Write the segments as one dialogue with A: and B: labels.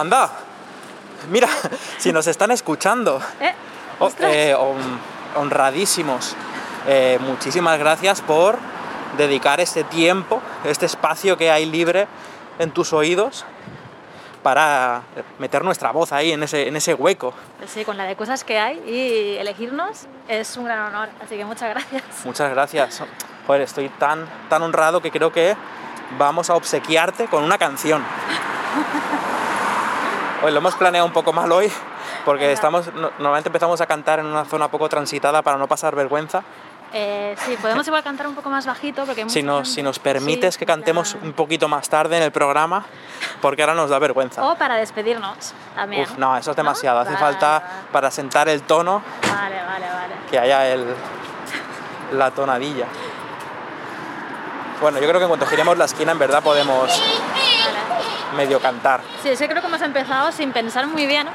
A: Anda, mira, si nos están escuchando.
B: ¿Eh?
A: Oh, eh, hon- honradísimos. Eh, muchísimas gracias por dedicar este tiempo, este espacio que hay libre en tus oídos para meter nuestra voz ahí en ese, en ese hueco.
B: Sí, con la de cosas que hay y elegirnos es un gran honor. Así que muchas gracias.
A: Muchas gracias. Joder, estoy tan, tan honrado que creo que vamos a obsequiarte con una canción. Hoy lo hemos planeado un poco mal hoy, porque estamos, no- normalmente empezamos a cantar en una zona poco transitada para no pasar vergüenza.
B: Eh, sí, podemos igual cantar un poco más bajito porque
A: Si nos,
B: gente.
A: si nos permites
B: Sí,
A: que cantemos un poquito más tarde en el programa, porque ahora nos da vergüenza.
B: O para despedirnos también.
A: Uf, no, eso es demasiado. Hace
B: Vale,
A: falta para sentar el tono
B: Vale, vale, vale.
A: que haya el, la tonadilla. Bueno, yo creo que en cuanto giremos la esquina, en verdad podemos. Medio cantar.
B: Sí, que creo que hemos empezado sin pensar muy bien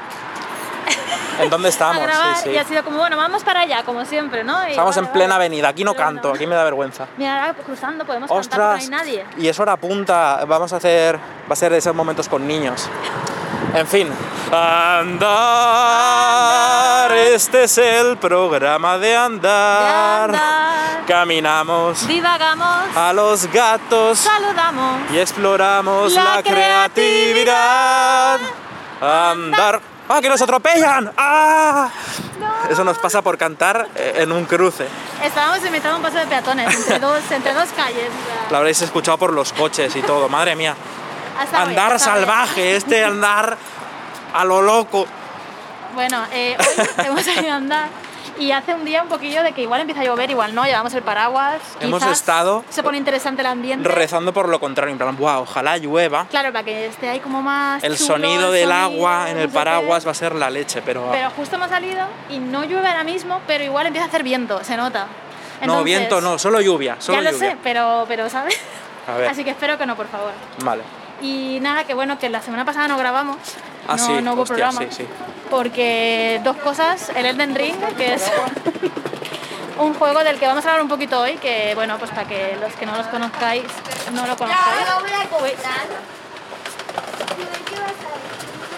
A: ¿En dónde
B: a
A: estamos?
B: grabar
A: Sí, sí.
B: y ha sido como, bueno, vamos para allá, como siempre, ¿no? Y
A: Estamos
B: vale,
A: en plena
B: vale.
A: avenida, aquí no
B: Pero
A: canto, aquí me da vergüenza.
B: Mira, ahora cruzando podemos cantar, pero no
A: ¡Ostras!
B: hay nadie.
A: Y es hora punta, vamos a hacer, va a ser de esos momentos con niños. En fin. Andar, este es el programa de andar.
B: De andar.
A: Caminamos
B: Divagamos,
A: a los gatos
B: saludamos.
A: y exploramos
B: La
A: la, creatividad. Andar. ¡Ah, que nos atropellan! ¡Ah! Eso nos pasa por cantar eh, en un cruce.
B: Estábamos invitando un paso de peatones entre dos, entre dos calles.
A: Lo habréis escuchado por los coches y todo. Madre mía. Andar salvaje, este andar a lo loco.
B: Bueno, eh, hoy hemos salido a andar y hace un día un poquillo de que igual empieza a llover, igual no, llevamos el paraguas.
A: Hemos
B: quizás
A: estado
B: Se pone interesante el ambiente.
A: Rezando por lo contrario, en plan, wow, ojalá llueva.
B: Claro, para que esté ahí como más.
A: El
B: chulo,
A: sonido
B: el
A: del
B: sonido,
A: agua en el
B: qué.
A: paraguas va a ser la leche, pero...
B: Pero justo hemos salido y no llueve ahora mismo, pero igual empieza a hacer viento, se nota.
A: no, viento no, solo lluvia, solo
B: Ya lo
A: lluvia.
B: sé, pero, pero ¿sabes?
A: A ver.
B: Así que espero que no, por favor.
A: Vale.
B: Y nada, que bueno, que la semana pasada no grabamos.
A: Ah,
B: no,
A: sí,
B: no hubo
A: hostia,
B: programa.
A: sí, sí.
B: Porque dos cosas, el Elden Ring, que es un juego del que vamos a hablar un poquito hoy, que bueno, pues para que los que no los conozcáis, no lo conozcáis.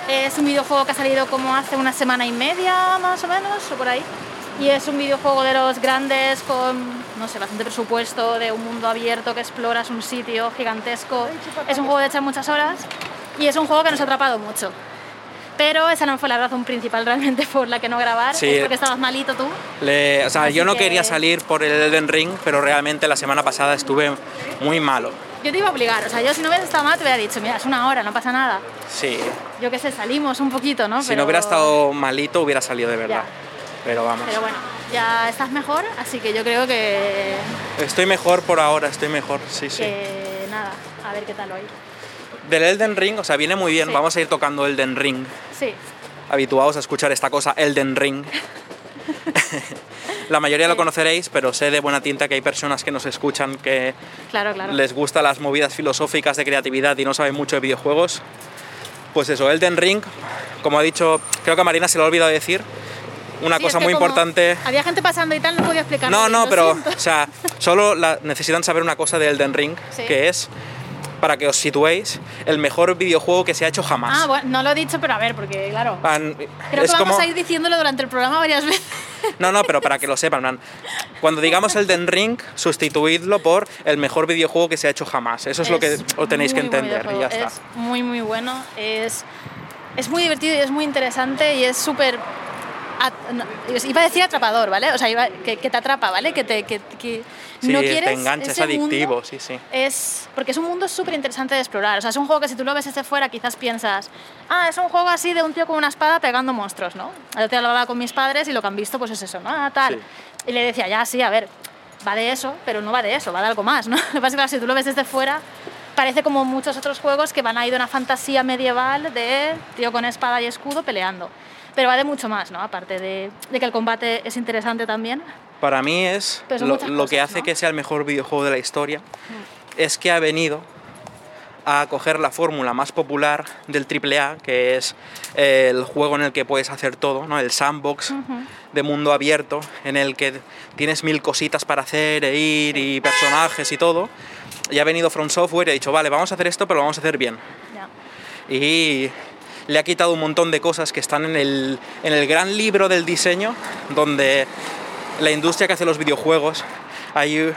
B: Es un videojuego que ha salido como hace una semana y media, más o menos, o por ahí. Y es un videojuego de los grandes con, no sé, bastante presupuesto, de un mundo abierto que exploras un sitio gigantesco. Es un juego de echar muchas horas y es un juego que nos ha atrapado mucho. Pero esa no fue la razón principal realmente por la que no grabar,
A: Sí.
B: es porque estabas malito tú.
A: Le- o sea,
B: Así
A: yo no
B: que-
A: quería salir por el Elden Ring, pero realmente la semana pasada estuve muy malo.
B: Yo te iba a obligar, o sea, yo si no hubieras estado mal te hubiera dicho, mira, es una hora, no pasa nada.
A: Sí,
B: Yo qué sé, salimos un poquito, ¿no?
A: si
B: Pero-
A: no hubiera estado malito hubiera salido de verdad. Pero vamos.
B: Pero bueno, ya estás mejor, así que yo creo que,
A: Estoy mejor por ahora, estoy mejor, sí, sí.
B: que nada, a ver qué tal hoy.
A: Del Elden Ring, o sea, viene muy bien,
B: Sí.
A: vamos a ir tocando Elden Ring.
B: Sí,
A: Habituados a escuchar esta cosa, Elden Ring. La mayoría lo conoceréis, pero sé de buena tinta que hay personas que nos escuchan que
B: claro, claro.
A: les gustan las movidas filosóficas de creatividad y no saben mucho de videojuegos. Pues eso, Elden Ring, como ha dicho, creo que a Marina se le ha olvidado decir, una
B: Sí,
A: cosa
B: es que
A: muy importante.
B: Había gente pasando y tal, no podía explicar.
A: No, no, pero,
B: siento.
A: o sea, solo la- necesitan saber una cosa de Elden Ring,
B: Sí.
A: que es, para que os situéis, el mejor videojuego que se ha hecho jamás.
B: Ah, bueno, no lo he dicho, pero a ver, porque claro.
A: Pan-
B: Creo
A: es
B: que vamos
A: como-
B: a ir diciéndolo durante el programa varias veces.
A: No, no, pero para que lo sepan, man, cuando digamos Elden Ring, sustituidlo por el mejor videojuego que se ha hecho jamás. Eso es, lo que os tenéis que entender y ya está.
B: Es muy, muy bueno. Es, es muy divertido y es muy interesante y es súper no, iba a decir atrapador, ¿vale? O sea, iba- que, que te atrapa, ¿vale? Que te que, que
A: Sí,
B: no
A: te
B: quieres
A: engancha, es
B: ese mundo
A: adictivo, sí, sí.
B: es porque es un mundo súper interesante de explorar. O sea, es un juego que si tú lo ves desde fuera quizás piensas, ah, es un juego así de un tío con una espada pegando monstruos, ¿no? Día lo hablaba con mis padres y lo que han visto pues es eso, ¿no? Ah, tal.
A: Sí.
B: Y le decía, ya, sí, a ver, va de eso, pero no va de eso, va de algo más, ¿no? Lo que pasa es que claro, si tú lo ves desde fuera parece como muchos otros juegos que van a ir de una fantasía medieval de tío con espada y escudo peleando. Pero va de mucho más, ¿no? Aparte de, de que el combate es interesante también.
A: Para mí es lo, lo que hace
B: ¿no?
A: que sea el mejor videojuego de la historia, es que ha venido a coger la fórmula más popular del AAA, que es el juego en el que puedes hacer todo, ¿no? el sandbox de mundo abierto, en el que tienes mil cositas para hacer e ir y personajes y todo. Y ha venido From Software y ha dicho, vale, vamos a hacer esto, pero lo vamos a hacer bien.
B: Ya.
A: y le ha quitado un montón de cosas que están en el, en el gran libro del diseño, donde la industria que hace los videojuegos hay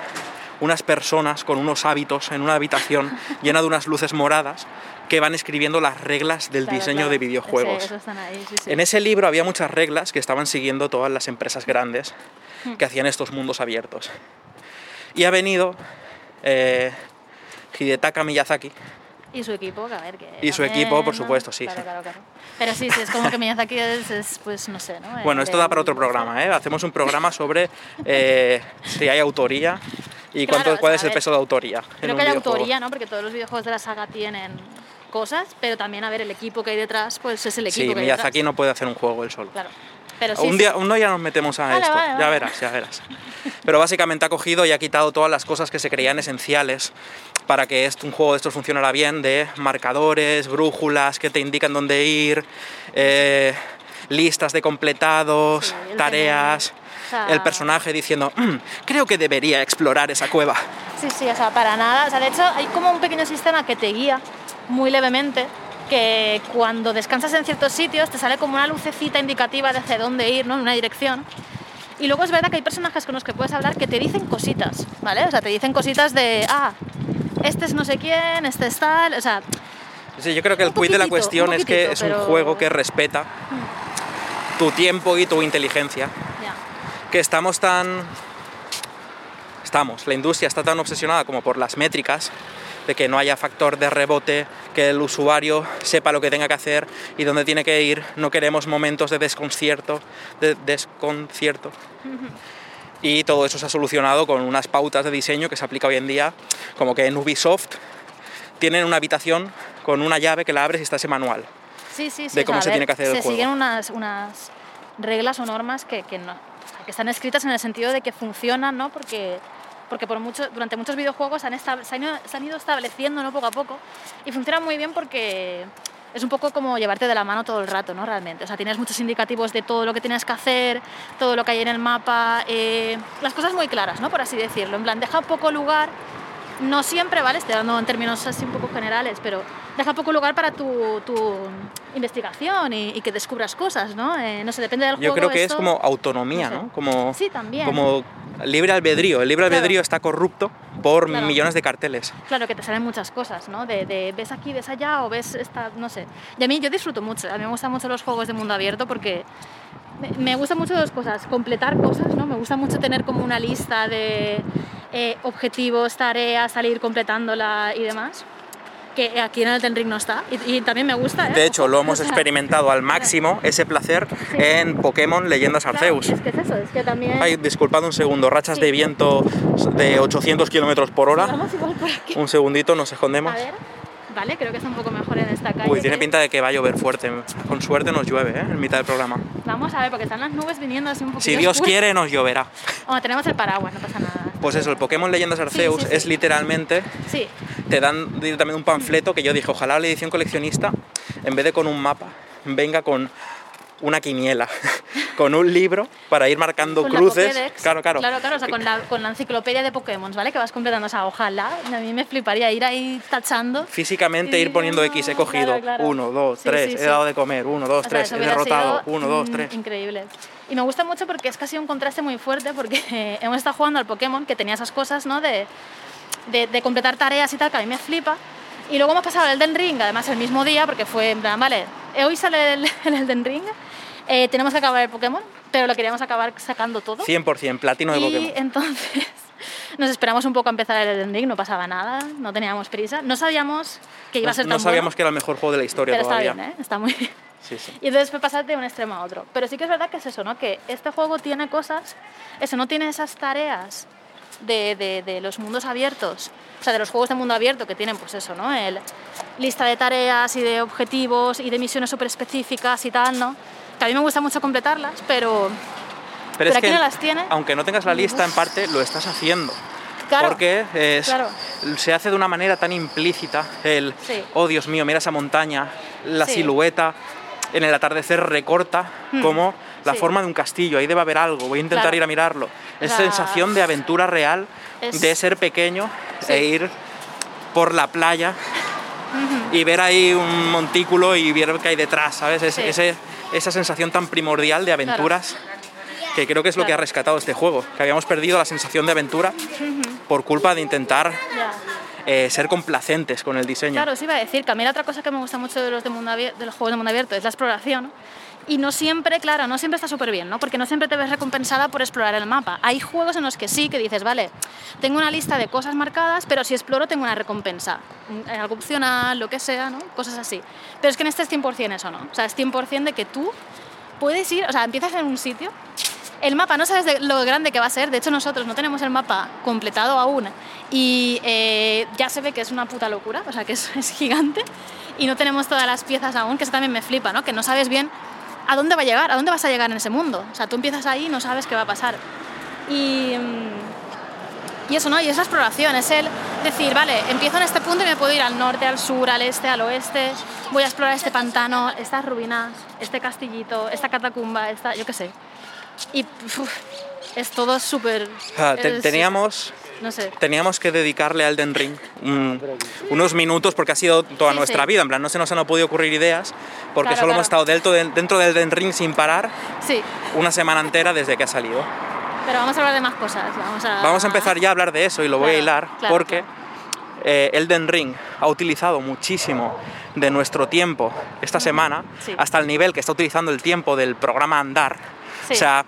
A: unas personas con unos hábitos en una habitación llena de unas luces moradas que van escribiendo las reglas del
B: Claro,
A: diseño
B: claro.
A: de videojuegos.
B: Sí, eso están ahí, sí, sí.
A: En ese libro había muchas reglas que estaban siguiendo todas las empresas grandes que hacían estos mundos abiertos. Y ha venido eh, Hidetaka Miyazaki,
B: Y su equipo, a ver, que
A: Y su
B: también,
A: equipo, por supuesto, sí,
B: Claro,
A: sí.
B: claro, claro. Pero sí, sí, es como que Miyazaki es, es, pues, no sé, ¿no?
A: Bueno, esto da para otro programa, ¿eh? Hacemos un programa sobre eh, si hay autoría y
B: Claro,
A: cuánto,
B: o
A: cuál
B: sea,
A: es el peso de autoría. en
B: Creo
A: un
B: que hay
A: videojuego.
B: autoría, ¿no? Porque todos los videojuegos de la saga tienen cosas, pero también, a ver, el equipo que hay detrás, pues es el equipo
A: Sí,
B: que hay
A: Miyazaki
B: detrás.
A: no puede hacer un juego él solo.
B: Claro. Pero sí,
A: un,
B: sí.
A: día, un día nos metemos a
B: Vale,
A: esto,
B: vale,
A: ya
B: vale.
A: verás, ya verás. Pero básicamente ha cogido y ha quitado todas las cosas que se creían esenciales para que esto- un juego de estos funcionara bien, de marcadores, brújulas que te indican dónde ir, eh, listas de completados,
B: Sí,
A: tareas,
B: tener- o sea-
A: el personaje diciendo, "Mm, creo que debería explorar esa cueva.
B: Sí, sí, o sea, para nada. O sea, de hecho, hay como un pequeño sistema que te guía muy levemente, que cuando descansas en ciertos sitios te sale como una lucecita indicativa de hacia dónde ir, ¿no? En una dirección. Y luego es verdad que hay personajes con los que puedes hablar que te dicen cositas, ¿vale? O sea, te dicen cositas de, ah, este es no sé quién, este es tal, o sea,
A: Sí, yo creo que el quid de la cuestión es que es un
B: pero-
A: juego que respeta tu tiempo y tu inteligencia. Que estamos tan... Estamos, la industria está tan obsesionada como por las métricas, de que no haya factor de rebote, que el usuario sepa lo que tenga que hacer y dónde tiene que ir. No queremos momentos de desconcierto, de desconcierto. Y todo eso se ha solucionado con unas pautas de diseño que se aplica hoy en día, como que en Ubisoft tienen una habitación con una llave que la abres y está ese manual.
B: Sí, sí, sí.
A: de
B: o sea,
A: cómo se
B: ver,
A: tiene que hacer el
B: Se
A: juego.
B: siguen unas, unas reglas o normas que, que no, están escritas en el sentido de que funcionan, ¿no? Porque, porque por mucho, durante muchos videojuegos han se, han ido, se han ido estableciendo ¿no? poco a poco y funcionan muy bien porque es un poco como llevarte de la mano todo el rato, ¿no? Realmente. O sea, tienes muchos indicativos de todo lo que tienes que hacer, todo lo que hay en el mapa, eh, las cosas muy claras, ¿no? Por así decirlo. En plan, deja poco lugar no siempre, ¿vale? Estoy dando en términos así un poco generales, pero deja poco lugar para tu, tu investigación y, y que descubras cosas, ¿no? Eh, no sé, depende del
A: Yo
B: juego.
A: creo que es
B: esto-
A: como autonomía,
B: no sé.
A: ¿no? Como,
B: Sí, también.
A: como libre albedrío. El libre
B: Claro.
A: albedrío está corrupto por
B: Claro.
A: millones de carteles.
B: Claro, que te salen muchas cosas, ¿no? De, de ves aquí, ves allá o ves esta, no sé. Y a mí yo disfruto mucho, a mí me gustan mucho los juegos de mundo abierto porque me, me gustan mucho dos cosas, completar cosas, ¿no? Me gusta mucho tener como una lista de eh, objetivos, tareas, salir completándola y demás, que aquí en el Ring no está. Y, y también me gusta, ¿eh?
A: De hecho, lo hemos experimentado al máximo, ese placer, en Pokémon Leyendas
B: claro,
A: Arceus.
B: es que es eso, es que también...
A: Ay, disculpad un segundo, rachas
B: Sí.
A: de viento de 800 kilómetros por hora.
B: Vamos igual por aquí.
A: Un segundito, nos escondemos.
B: A ver, vale, creo que está un poco mejor en esta calle.
A: Uy, tiene
B: ¿eh?
A: pinta de que va a llover fuerte. Con suerte nos llueve, ¿eh? En mitad del programa.
B: Vamos a ver, porque están las nubes viniendo así un poquito
A: Si Dios quiere, nos lloverá.
B: Bueno, tenemos el paraguas, no pasa nada.
A: Pues eso, el Pokémon Leyendas Arceus
B: sí, sí.
A: es literalmente
B: Sí,
A: te dan directamente un panfleto que yo dije, ojalá la edición coleccionista, en vez de con un mapa, venga con una quiniela, con un libro para ir marcando
B: con la
A: cruces.
B: Pokédex.
A: claro, claro.
B: Claro, claro, o sea, con la, con la enciclopedia de Pokémon, ¿vale? Que vas completando, o sea, ojalá, a mí me fliparía ir ahí tachando.
A: Físicamente ir poniendo X, he cogido
B: claro, claro.
A: uno, dos,
B: Sí,
A: tres,
B: sí,
A: he
B: sí.
A: dado de comer, uno, dos,
B: O sea,
A: tres,
B: eso
A: he derrotado,
B: sido,
A: uno, dos,
B: mm,
A: tres.
B: Increíble. Y me gusta mucho porque es casi un contraste muy fuerte porque hemos estado jugando al Pokémon que tenía esas cosas, ¿no? De, de, de completar tareas y tal, que a mí me flipa. Y luego hemos pasado el Elden Ring, además el mismo día, porque fue en plan, vale, hoy sale el, el Elden Ring. Eh, tenemos que acabar el Pokémon, pero lo queríamos acabar sacando todo.
A: 100%, platino de
B: y
A: Pokémon.
B: entonces nos esperamos un poco a empezar el Elden Ring, no pasaba nada, no teníamos prisa. No sabíamos que iba a ser
A: no
B: tan
A: sabíamos
B: bueno,
A: que era el mejor juego de la historia
B: pero está
A: todavía.
B: bien, ¿eh? Está muy bien.
A: Sí, sí.
B: Y entonces fue pasar de un extremo a otro. Pero sí que es verdad que es eso, ¿no? Que este juego tiene cosas, eso, no tiene esas tareas de, de- de los mundos abiertos, o sea, de los juegos de mundo abierto que tienen, pues eso, ¿no? El lista de tareas y de objetivos y de misiones súper específicas y tal, ¿no? Que a mí me gusta mucho completarlas, pero
A: Pero,
B: Pero
A: es
B: aquí
A: que,
B: no las tiene.
A: aunque no tengas la lista, en parte lo estás haciendo.
B: claro,
A: porque es-
B: claro.
A: se hace de una manera tan implícita el,
B: Sí.
A: oh Dios mío, mira esa montaña, la
B: Sí.
A: silueta en el atardecer recorta como la
B: sí.
A: forma de un castillo, ahí debe haber algo, voy a intentar
B: Claro.
A: ir a mirarlo. Es
B: sea,
A: sensación de aventura real,
B: es-
A: de ser pequeño e ir por la playa y ver ahí un montículo y ver qué hay detrás, ¿sabes? Es- ese- esa sensación tan primordial de aventuras que creo que es lo que ha rescatado este juego, que habíamos perdido la sensación de aventura por culpa de intentar eh, ser complacentes con el diseño.
B: Claro, os iba a decir que a mí la otra cosa que me gusta mucho de los, de mundo de los juegos de mundo abierto es la exploración. Y no siempre, claro, no siempre está súper bien, ¿no? Porque no siempre te ves recompensada por explorar el mapa. Hay juegos en los que sí, que dices, vale, tengo una lista de cosas marcadas, pero si exploro tengo una recompensa. Mm, Algo opcional, lo que sea, ¿no? Cosas así. Pero es que en este es 100% eso, ¿no? O sea, es 100% de que tú puedes ir, o sea, empiezas en un sitio, el mapa no sabes de lo grande que va a ser, de hecho nosotros no tenemos el mapa completado aún y eh, ya se ve que es una puta locura, o sea, que es, es gigante y no tenemos todas las piezas aún, que eso también me flipa, ¿no? Que no sabes bien a dónde va a llegar, a dónde vas a llegar en ese mundo. O sea, tú empiezas ahí y no sabes qué va a pasar. Y, mm, y eso, ¿no? Y esa exploración, es el decir, vale, empiezo en este punto y me puedo ir al norte, al sur, al este, al oeste, voy a explorar este pantano, estas ruinas, este castillito, esta catacumba, esta, yo qué sé. Y uf, es todo súper...
A: Ah, teníamos,
B: No sé.
A: teníamos que dedicarle a Elden Ring un- unos minutos porque ha sido toda
B: Sí,
A: nuestra
B: sí.
A: vida. En plan, no se nos han podido ocurrir ideas porque
B: Claro,
A: solo hemos
B: claro.
A: estado dentro, de- dentro del Elden Ring sin parar
B: Sí,
A: una semana entera desde que ha salido.
B: pero vamos a hablar de más cosas. Vamos a,
A: Vamos a empezar ya a hablar de eso y lo voy a
B: Claro,
A: hilar
B: claro,
A: porque
B: claro.
A: eh, Elden Ring ha utilizado muchísimo de nuestro tiempo esta semana hasta el nivel que está utilizando el tiempo del programa Andar. O sea,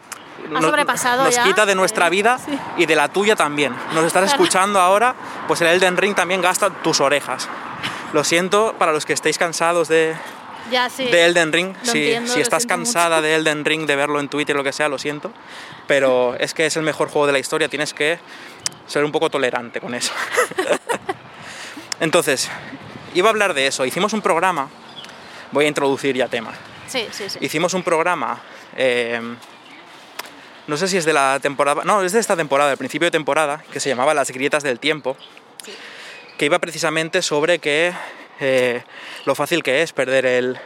B: Sobrepasado
A: nos
B: ya,
A: quita de nuestra vida
B: sí.
A: y de la tuya también. Nos estás
B: Claro.
A: escuchando ahora, pues el Elden Ring también gasta tus orejas. Lo siento para los que estéis cansados de,
B: Ya, sí.
A: de Elden Ring.
B: Lo
A: Si,
B: entiendo,
A: si
B: lo
A: estás cansada
B: mucho.
A: de Elden Ring, de verlo en Twitter, lo que sea, lo siento. Pero es que es el mejor juego de la historia, tienes que ser un poco tolerante con eso. Entonces, iba a hablar de eso. Hicimos un programa, voy a introducir ya tema.
B: Sí, sí, sí.
A: Hicimos un programa, eh, no sé si es de la temporada, no, es de esta temporada, del principio de temporada, que se llamaba Las grietas del tiempo,
B: Sí.
A: que iba precisamente sobre que eh, lo fácil que es perder el,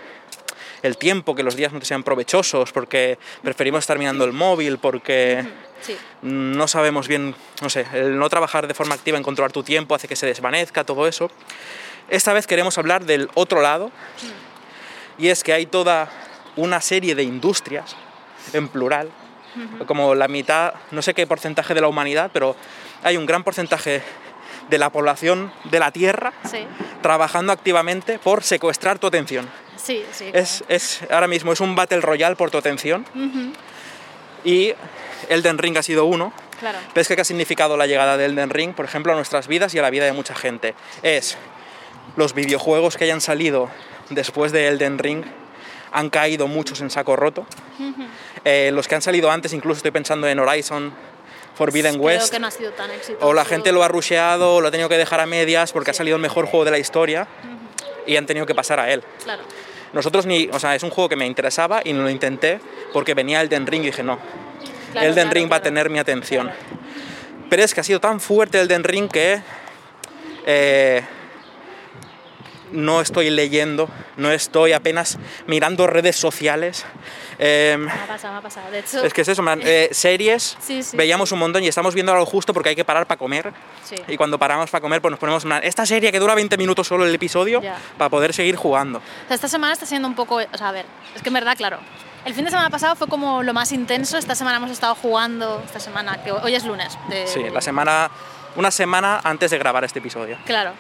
A: el tiempo, que los días no te sean provechosos, porque preferimos estar mirando el móvil, porque
B: Sí.
A: no sabemos bien, no sé, el no trabajar de forma activa en controlar tu tiempo hace que se desvanezca, todo eso. Esta vez queremos hablar del otro lado, y es que hay toda una serie de industrias, en plural, como la mitad, no sé qué porcentaje de la humanidad, pero hay un gran porcentaje de la población de la Tierra
B: Sí,
A: trabajando activamente por secuestrar tu atención.
B: sí, sí.
A: Es, es, ahora mismo es un Battle Royale por tu atención y Elden Ring ha sido uno.
B: Claro.
A: ¿Ves qué ha significado la llegada de Elden Ring, por ejemplo, a nuestras vidas y a la vida de mucha gente? Es los videojuegos que hayan salido después de Elden Ring han caído muchos en saco roto. Eh, los que han salido antes, incluso estoy pensando en Horizon Forbidden
B: Creo
A: West,
B: que no ha sido tan exitoso.
A: o la gente lo ha rusheado o lo ha tenido que dejar a medias porque ha salido el mejor juego de la historia y han tenido que pasar a él.
B: Claro.
A: Nosotros ni, o sea, es un juego que me interesaba y no lo intenté porque venía Elden Ring y dije, no,
B: Claro,
A: Elden
B: claro,
A: Ring va a tener mi atención. Pero es que ha sido tan fuerte Elden Ring que eh, no estoy leyendo, no estoy apenas mirando redes sociales. Eh,
B: Me ha pasado, me ha pasado. De hecho,
A: es que es eso, man, eh, series,
B: Sí, sí.
A: veíamos un montón y estamos viendo algo justo porque hay que parar para comer.
B: Sí.
A: Y cuando paramos para comer, pues nos ponemos plan, esta serie que dura 20 minutos solo el episodio, para poder seguir jugando.
B: O sea, esta semana está siendo un poco. O sea, a ver, es que en verdad, claro. El fin de semana pasado fue como lo más intenso. Esta semana hemos estado jugando. Esta semana, que hoy es lunes. de-
A: Sí, la semana, una semana antes de grabar este episodio.
B: Claro.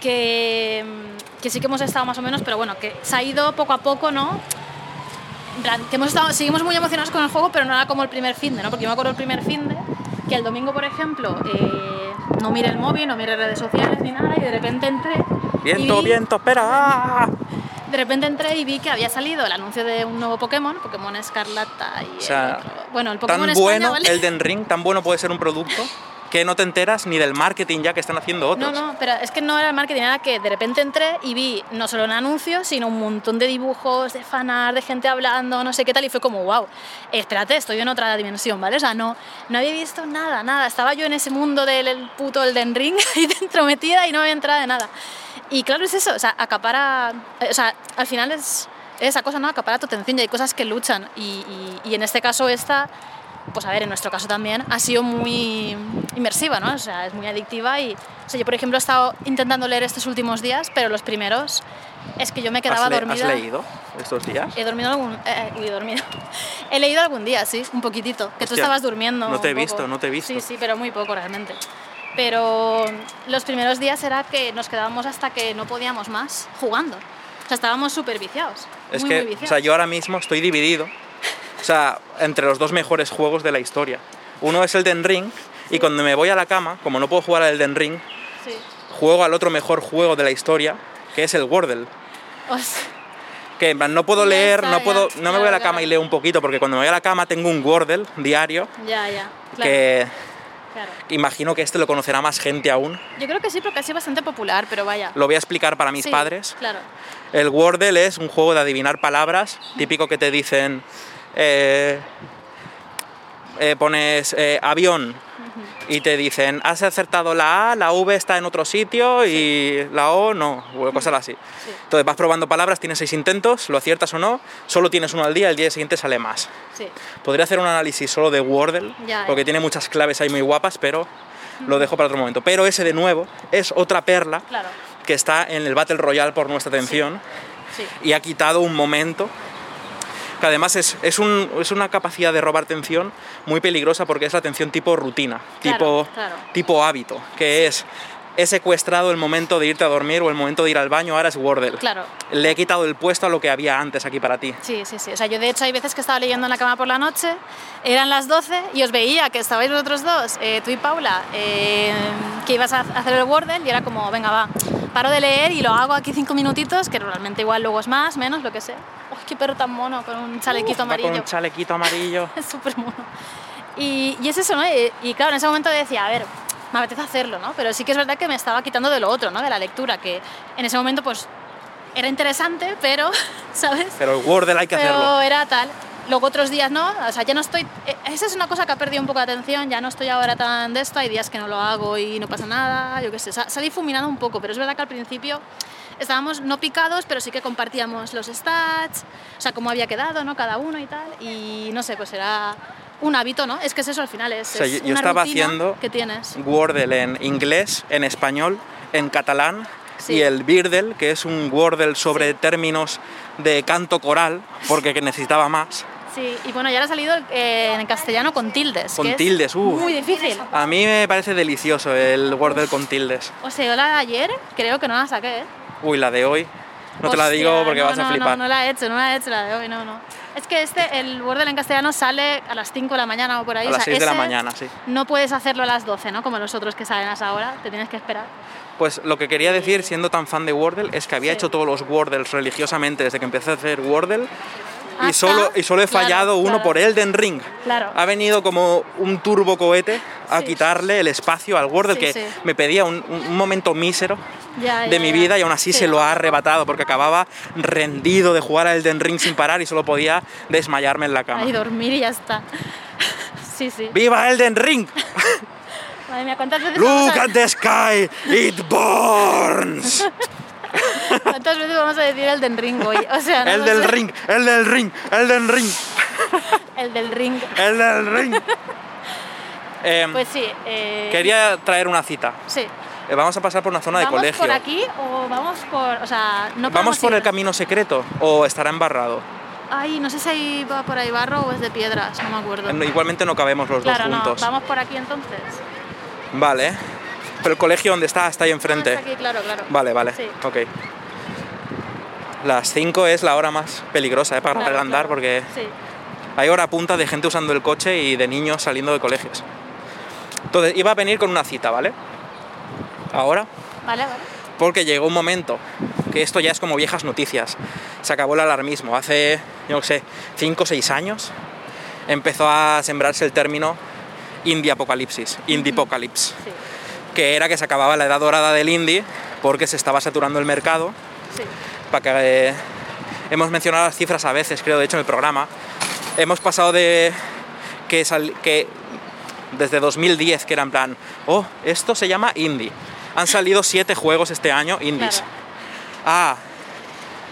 B: Que, mm, que sí que hemos estado más o menos, pero bueno, que se ha ido poco a poco, ¿no? en plan, que hemos estado, seguimos muy emocionados con el juego, pero no era como el primer fin de, ¿no? Porque yo me acuerdo el primer fin de que el domingo, por ejemplo, eh, no miré el móvil, no miré redes sociales ni nada, y de repente entré.
A: Viento,
B: vi-
A: viento, espera. ¡ah!
B: De repente entré y vi que había salido el anuncio de un nuevo Pokémon, Pokémon Escarlata y
A: O sea,
B: el otro. Bueno, el Pokémon
A: Tan
B: España,
A: bueno
B: ¿vale?
A: el Den Ring, tan bueno puede ser un producto que no te enteras ni del marketing ya que están haciendo otros.
B: No, no, pero es que no era el marketing, era que de repente entré y vi no solo un anuncio, sino un montón de dibujos, de fanart, de gente hablando, no sé qué tal, y fue como, wow, espérate, estoy en otra dimensión, ¿vale? O sea, no, no había visto nada, nada. Estaba yo en ese mundo del el puto Elden Ring ahí dentro metida y no había entrado de nada. Y claro, es eso, o sea, acapara, o sea, al final es esa cosa, ¿no? Acapara tu atención y hay cosas que luchan. Y- y en este caso esta, pues a ver, en nuestro caso también, ha sido muy inmersiva, ¿no? O sea, es muy adictiva y, o sea, yo por ejemplo he estado intentando leer estos últimos días, pero los primeros es que yo me quedaba
A: ¿Has, le- has
B: dormida.
A: leído estos días?
B: He dormido algún... eh, uy, he dormido. He leído algún día, sí, un poquitito. Que tú
A: Hostia,
B: estabas durmiendo.
A: no te he
B: un poco.
A: visto, no te he visto.
B: Sí, sí, pero muy poco realmente. Pero los primeros días era que nos quedábamos hasta que no podíamos más jugando. O sea, estábamos súper viciados.
A: Es
B: muy,
A: que,
B: muy
A: o
B: viciados.
A: sea, yo ahora mismo estoy dividido, o sea, entre los dos mejores juegos de la historia. Uno es el Den Ring, y cuando me voy a la cama, como no puedo jugar al Den Ring,
B: Sí.
A: juego al otro mejor juego de la historia, que es el Wordle.
B: O sea,
A: Que en plan, no puedo leer, no
B: ya,
A: puedo, no me voy a la cama
B: claro.
A: y leo un poquito, porque cuando me voy a la cama tengo un Wordle diario,
B: ya, ya. Claro,
A: que
B: claro.
A: imagino que este lo conocerá más gente aún.
B: Yo creo que sí, porque ha sido bastante popular, pero vaya.
A: Lo voy a explicar para mis
B: Sí,
A: padres.
B: Claro.
A: El Wordle es un juego de adivinar palabras, típico que te dicen, eh, eh, pones eh, avión y te dicen, has acertado la A, la V está en otro sitio y la O no, o cosas así.
B: Sí.
A: Entonces vas probando palabras, tienes seis intentos, lo aciertas o no, solo tienes uno al día, el día siguiente sale más.
B: Sí.
A: Podría hacer un análisis solo de Wordle,
B: Ya,
A: porque tiene muchas claves ahí muy guapas, pero lo dejo para otro momento. Pero ese de nuevo es otra perla
B: Claro.
A: que está en el Battle Royale por nuestra atención y ha quitado un momento que además es, es, un- es una capacidad de robar atención muy peligrosa porque es la atención tipo rutina,
B: Claro,
A: tipo,
B: claro.
A: tipo hábito, que es he secuestrado el momento de irte a dormir o el momento de ir al baño, ahora es Wordle.
B: Claro.
A: Le he quitado el puesto a lo que había antes aquí para ti.
B: Sí, sí, sí. O sea, yo de hecho hay veces que estaba leyendo en la cama por la noche, eran las 12 y os veía que estabais vosotros dos, eh, tú y Paula, eh, que ibas a hacer el Wordle y era como, venga, va, paro de leer y lo hago aquí cinco minutitos, que realmente igual luego es más, menos, lo que sé. ¡Uy, qué perro tan mono con un chalequito
A: Uf,
B: amarillo!
A: Con un chalequito amarillo.
B: Es súper mono. Y, y es eso, ¿no? Y, y claro, en ese momento decía, a ver, me apetece hacerlo, ¿no? Pero sí que es verdad que me estaba quitando de lo otro, ¿no? De la lectura, que en ese momento pues era interesante, pero, ¿sabes?
A: Pero el Wordle hay que
B: pero
A: hacerlo.
B: era tal. Luego otros días no, o sea, ya no estoy... eh, Esa es una cosa que ha perdido un poco de atención, ya no estoy ahora tan de esto, hay días que no lo hago y no pasa nada, yo qué sé, se ha, se ha difuminado un poco, pero es verdad que al principio estábamos no picados, pero sí que compartíamos los stats, o sea, cómo había quedado, ¿no? Cada uno y tal, y no sé, pues era un hábito, ¿no? Es que es eso al final, es,
A: O sea,
B: es
A: yo-
B: una
A: estaba haciendo-
B: que tienes.
A: Wordle en inglés, en español, en catalán
B: Sí.
A: y el Birdle, que es un Wordle sobre términos de canto coral, porque que necesitaba más.
B: Sí, y bueno, ya ahora ha salido eh, en castellano con tildes.
A: Con
B: que es
A: tildes, uh.
B: Muy difícil.
A: A mí me parece delicioso el Wordle con tildes.
B: O sea, yo la de ayer creo que no la saqué, ¿eh?
A: Uy, la de hoy. No te la digo porque
B: no,
A: vas a
B: no,
A: flipar.
B: No, no la he hecho, no la he hecho la de hoy, no, no. Es que este, el Wordle en castellano sale a las 5 de la mañana o por ahí.
A: a
B: o
A: las
B: sea,
A: 6 de la mañana, sí.
B: No puedes hacerlo a las 12, ¿no? Como los otros que salen a esa hora, te tienes que esperar.
A: Pues lo que quería decir, siendo tan fan de Wordle, es que había
B: Sí.
A: hecho todos los Wordles religiosamente desde que empecé a hacer Wordle y solo, y solo he
B: claro,
A: fallado uno
B: claro.
A: por Elden Ring.
B: Claro.
A: Ha venido como un turbo cohete a
B: Sí.
A: quitarle el espacio al Wordle
B: Sí,
A: que
B: sí.
A: me pedía un, un- momento mísero
B: Ya,
A: de
B: ya,
A: mi vida y aún así
B: Sí.
A: se lo ha arrebatado porque acababa rendido de jugar a Elden Ring sin parar y solo podía desmayarme en la cama.
B: Ahí dormir y ya está. Sí, sí.
A: ¡Viva Elden Ring!
B: Madre mía, ¿cuántas veces,
A: ¡Look
B: a,
A: at the sky! ¡It burns!
B: ¿cuántas veces vamos a decir el del ring hoy? O sea, no
A: El del ring, el del ring, el del ring,
B: El del ring.
A: el del ring. Em,
B: Pues sí. eh,
A: quería traer una cita.
B: Sí.
A: Eh, vamos a pasar por una zona de
B: ¿Vamos
A: colegio.
B: por aquí o vamos por.? O sea, no
A: ¿Vamos por
B: ir-
A: el camino secreto o estará embarrado?
B: Ay, no sé si ahí va por ahí barro o es de piedras, no me acuerdo.
A: No, Igualmente no cabemos los
B: claro,
A: dos
B: no.
A: juntos.
B: Vamos por aquí entonces.
A: Vale. Pero el colegio donde está, está ahí
B: Ah,
A: enfrente.
B: está aquí, claro, claro.
A: Vale, vale.
B: Sí.
A: Ok. las 5 es la hora más peligrosa ¿eh? para
B: Claro,
A: el andar
B: claro.
A: porque
B: Sí.
A: hay hora punta de gente usando el coche y de niños saliendo de colegios. Entonces iba a venir con una cita, ¿vale? Ahora,
B: Vale, vale.
A: porque llegó un momento que esto ya es como viejas noticias. Se acabó el alarmismo. Hace, yo no sé, 5 o 6 años empezó a sembrarse el término indie apocalipsis, indie apocalypse,
B: Sí.
A: Que era que se acababa la edad dorada del indie porque se estaba saturando el mercado
B: Sí.
A: para que eh, hemos mencionado las cifras a veces, creo, de hecho en el programa. Hemos pasado de que, sal- que desde 2010 que era en plan, oh, esto se llama indie. Han salido 7 juegos este año indies.
B: Claro.
A: A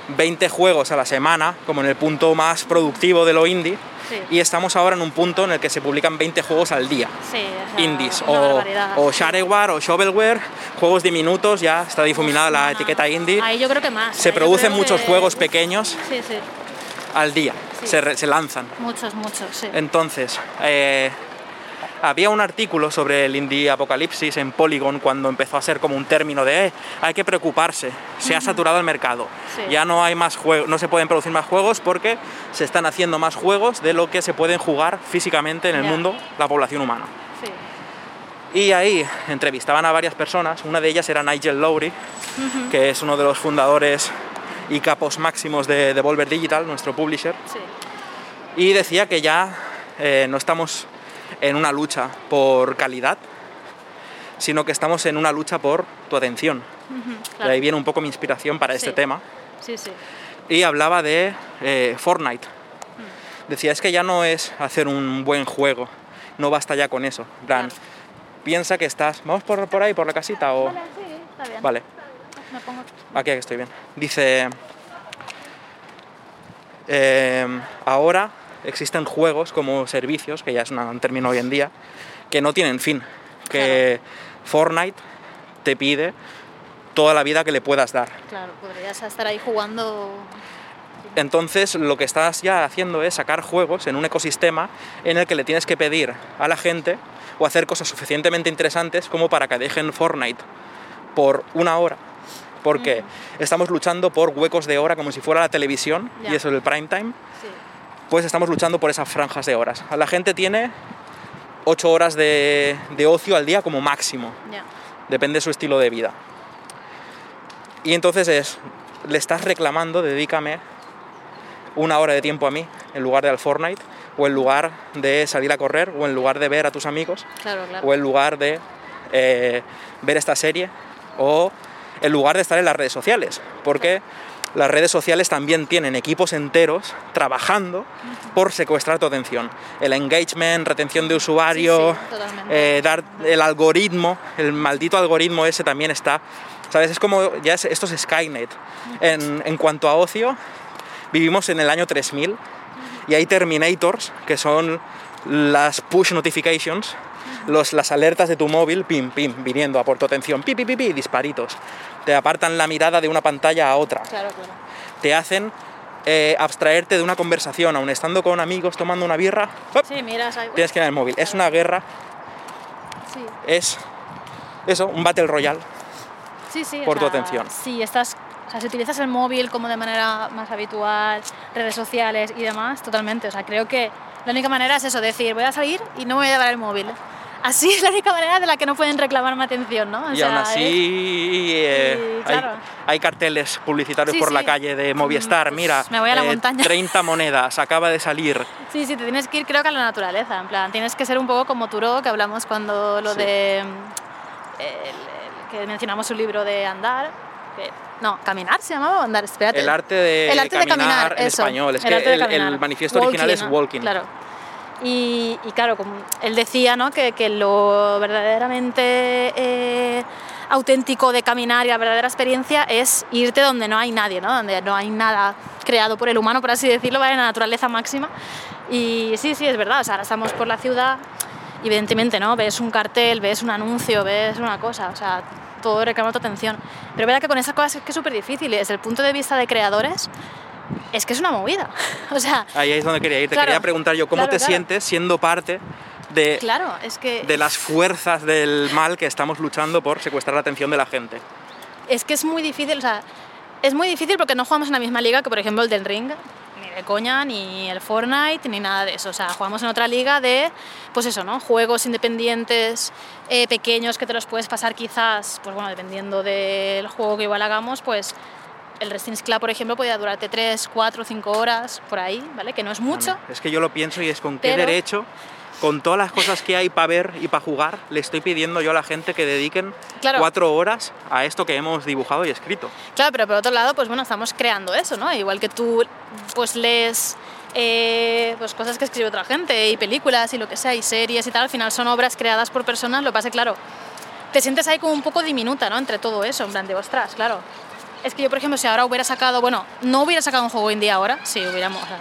A: 20 juegos a la semana, como en el punto más productivo de lo indie.
B: Sí.
A: Y estamos ahora en un punto en el que se publican 20 juegos al día.
B: Sí, o sea,
A: Indies o, o shareware o shovelware, juegos diminutos, ya está difuminada la etiqueta indie.
B: Ahí yo creo que más.
A: Se
B: yo
A: producen muchos
B: que-
A: juegos pequeños
B: Sí, sí.
A: al día, se lanzan.
B: Muchos, muchos, sí.
A: Entonces, eh, había un artículo sobre el indie apocalipsis en Polygon cuando empezó a ser como un término de "Eh, hay que preocuparse, se ha saturado el mercado,
B: Sí.
A: ya no hay más juegos, no se pueden producir más juegos porque se están haciendo más juegos de lo que se pueden jugar físicamente en el mundo la población humana.
B: Sí.
A: Y ahí entrevistaban a varias personas, una de ellas era Nigel Lowry, que es uno de los fundadores y capos máximos de Devolver Digital, nuestro publisher,
B: Sí.
A: y decía que ya eh, no estamos en una lucha por calidad, sino que estamos en una lucha por tu atención.
B: Ujú,
A: De
B: claro.
A: ahí viene un poco mi inspiración para este tema.
B: Sí, sí.
A: Y hablaba de eh, Fortnite.
B: Mm.
A: Decía, es que ya no es hacer un buen juego, no basta ya con eso. Plan,
B: Claro.
A: piensa que estás, vamos por, por ahí, por la casita o...
B: Vale, sí, está bien.
A: Vale.
B: Me pongo...
A: Aquí aquí estoy bien. Dice, em, ahora existen juegos como servicios, que ya es un término hoy en día, que no tienen fin. Que Fortnite te pide toda la vida que le puedas dar.
B: Claro, podrías estar ahí jugando...
A: Entonces lo que estás ya haciendo es sacar juegos en un ecosistema en el que le tienes que pedir a la gente o hacer cosas suficientemente interesantes como para que dejen Fortnite por una hora. Porque estamos luchando por huecos de hora como si fuera la televisión
B: Ya.
A: y eso es el prime time.
B: Sí.
A: Pues estamos luchando por esas franjas de horas. La gente tiene 8 horas de, de ocio al día como máximo. Depende de su estilo de vida. Y entonces es, le estás reclamando, dedícame una hora de tiempo a mí en lugar de al Fortnite, o en lugar de salir a correr, o en lugar de ver a tus amigos,
B: Claro, claro.
A: o en lugar de eh, ver esta serie, o en lugar de estar en las redes sociales, porque las redes sociales también tienen equipos enteros trabajando por secuestrar tu atención. El engagement, retención de usuario,
B: Sí, sí, totalmente.
A: eh, dar el algoritmo, el maldito algoritmo ese también está. ¿Sabes? Es como, ya es- esto es Skynet. En, en cuanto a ocio, vivimos en el año 3000 y hay Terminators, que son las push notifications, los, las alertas de tu móvil, pim, pim, viniendo a por tu atención, pi, pi, pi, pi, disparitos. Te apartan la mirada de una pantalla a otra.
B: Claro, claro.
A: Te hacen eh, abstraerte de una conversación, aun estando con amigos tomando una birra.
B: Sí, miras ahí.
A: tienes que ir al móvil. Es una guerra,
B: Sí,
A: es eso, un Battle Royale.
B: sí, sí. o
A: por tu atención.
B: Sí, estás... O sea, si utilizas el móvil como de manera más habitual, redes sociales y demás, totalmente. O sea, creo que la única manera es eso, decir, voy a salir y no me voy a llevar el móvil. Así es la única manera de la que no pueden reclamarme atención, ¿no? O
A: y
B: sea,
A: aún así eh,
B: y, claro.
A: hay, hay carteles publicitarios
B: Sí,
A: por la
B: sí.
A: calle de Movistar.
B: Mm,
A: Mira,
B: me voy a la montaña".
A: 30 monedas, acaba de salir.
B: Sí, sí, te tienes que ir creo que a la naturaleza, en plan, tienes que ser un poco como Turo, que hablamos cuando lo
A: Sí.
B: de... mm, el- el que mencionamos un libro de andar, no, caminar se llamaba o andar, espérate.
A: El arte de,
B: El arte de
A: caminar,
B: caminar,
A: en
B: eso,
A: español. Es
B: el
A: que el, el manifiesto original es
B: ¿no?
A: walking.
B: Claro. Y, y claro, como él decía ¿no? que, que lo verdaderamente eh, auténtico de caminar y la verdadera experiencia es irte donde no hay nadie, ¿no? donde no hay nada creado por el humano, por así decirlo, ¿vale? en la naturaleza máxima. Y sí, sí, es verdad, o sea, ahora estamos por la ciudad evidentemente ¿no? ves un cartel, ves un anuncio, ves una cosa, o sea, todo reclama tu atención. Pero verdad que con esas cosas es que es súper difícil desde el punto de vista de creadores es que es una movida. o sea,
A: Ahí es donde quería ir. Te
B: Claro.
A: quería preguntar yo, ¿cómo
B: Claro,
A: te
B: claro.
A: sientes siendo parte de,
B: claro, es que...
A: de las fuerzas del mal que estamos luchando por secuestrar la atención de la gente?
B: es que es muy difícil, o sea, es muy difícil porque no jugamos en la misma liga que, por ejemplo, el del Ring, de coña, ni el Fortnite, ni nada de eso. O sea, jugamos en otra liga de, pues eso, ¿no? Juegos independientes, eh, pequeños que te los puedes pasar quizás, pues bueno, dependiendo del juego que igual hagamos, pues el Resistance Club, por ejemplo, podría durarte 3, 4, 5 horas por ahí, ¿vale? Que no es mucho.
A: Es que yo lo pienso y es con qué
B: Pero-
A: derecho, con todas las cosas que hay para ver y para jugar, le estoy pidiendo yo a la gente que dediquen
B: Claro.
A: cuatro horas a esto que hemos dibujado y escrito.
B: Claro, pero por otro lado, pues bueno, estamos creando eso, ¿no? Igual que tú, pues lees eh, pues cosas que escribe otra gente, y películas y lo que sea, y series y tal, al final son obras creadas por personas, lo que pasa es que, claro, te sientes ahí como un poco diminuta, ¿no? Entre todo eso, en plan de, ostras, claro. Es que yo, por ejemplo, si ahora hubiera sacado, bueno, no hubiera sacado un juego indie ahora, si hubiéramos... o sea,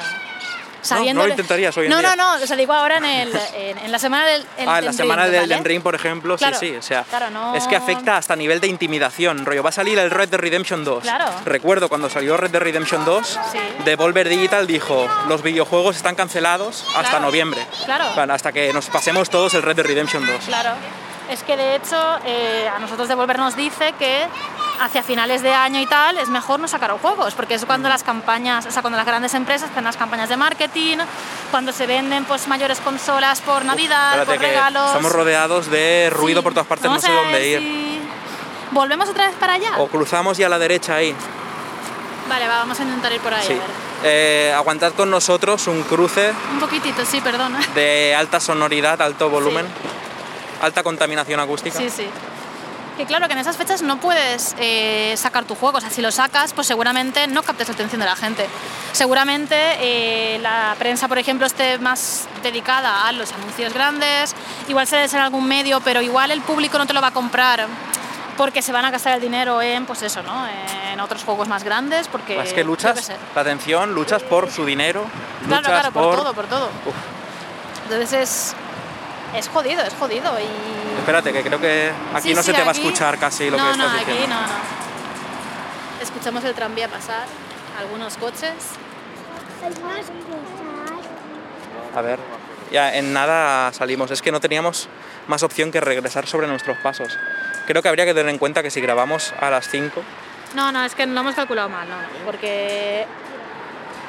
B: sabiendo
A: lo
B: de-
A: intentarías hoy en
B: no,
A: día.
B: No, no, o sea, digo ahora en, el, en, en la semana del
A: ah, en la semana
B: Ring,
A: del
B: ¿vale?
A: Ring, por ejemplo,
B: Claro,
A: sí, sí. O sea,
B: claro, no-
A: es que afecta hasta nivel de intimidación. Rollo, va a salir el Red Dead Redemption 2.
B: Claro.
A: Recuerdo cuando salió Red Dead Redemption 2,
B: Sí.
A: Devolver Digital dijo, los videojuegos están cancelados hasta
B: Claro,
A: noviembre.
B: claro.
A: Hasta que nos pasemos todos el Red Dead Redemption 2.
B: Claro. Es que de hecho eh, a nosotros Devolver nos dice que hacia finales de año y tal es mejor no sacar juegos, porque es cuando las campañas, o sea, cuando las grandes empresas hacen las campañas de marketing, cuando se venden pues mayores consolas por Navidad, por regalos.
A: estamos rodeados de ruido
B: Sí.
A: por todas partes, no sé dónde ir.
B: si- ¿Volvemos otra vez para allá?
A: O cruzamos y a la derecha ahí.
B: Vale, va, vamos a intentar ir por ahí,
A: Sí.
B: a ver.
A: Eh, aguantad con nosotros un cruce
B: Un poquitito, sí, perdona.
A: de alta sonoridad, alto volumen, alta contaminación acústica.
B: Sí, sí. Que claro que en esas fechas no puedes eh, sacar tu juego. O sea, si lo sacas, pues seguramente no captes la atención de la gente. Seguramente eh, la prensa, por ejemplo, esté más dedicada a los anuncios grandes. Igual se debe ser algún medio, pero igual el público no te lo va a comprar porque se van a gastar el dinero en, pues eso, ¿no? En otros juegos más grandes, porque...
A: Es que luchas, la atención, luchas por su dinero,
B: Claro, claro, por, todo, por todo.
A: Uf.
B: Entonces es, es jodido, es jodido. Y...
A: Espérate, que creo que aquí
B: Sí,
A: no
B: sí,
A: se te va a escuchar casi lo
B: no,
A: que estás
B: no,
A: diciendo.
B: aquí no, no. Escuchamos el tranvía pasar, algunos coches.
A: A ver, ya en nada salimos. Es que no teníamos más opción que regresar sobre nuestros pasos. Creo que habría que tener en cuenta que si grabamos a las 5,
B: No, no, es que lo hemos calculado mal, no, no, porque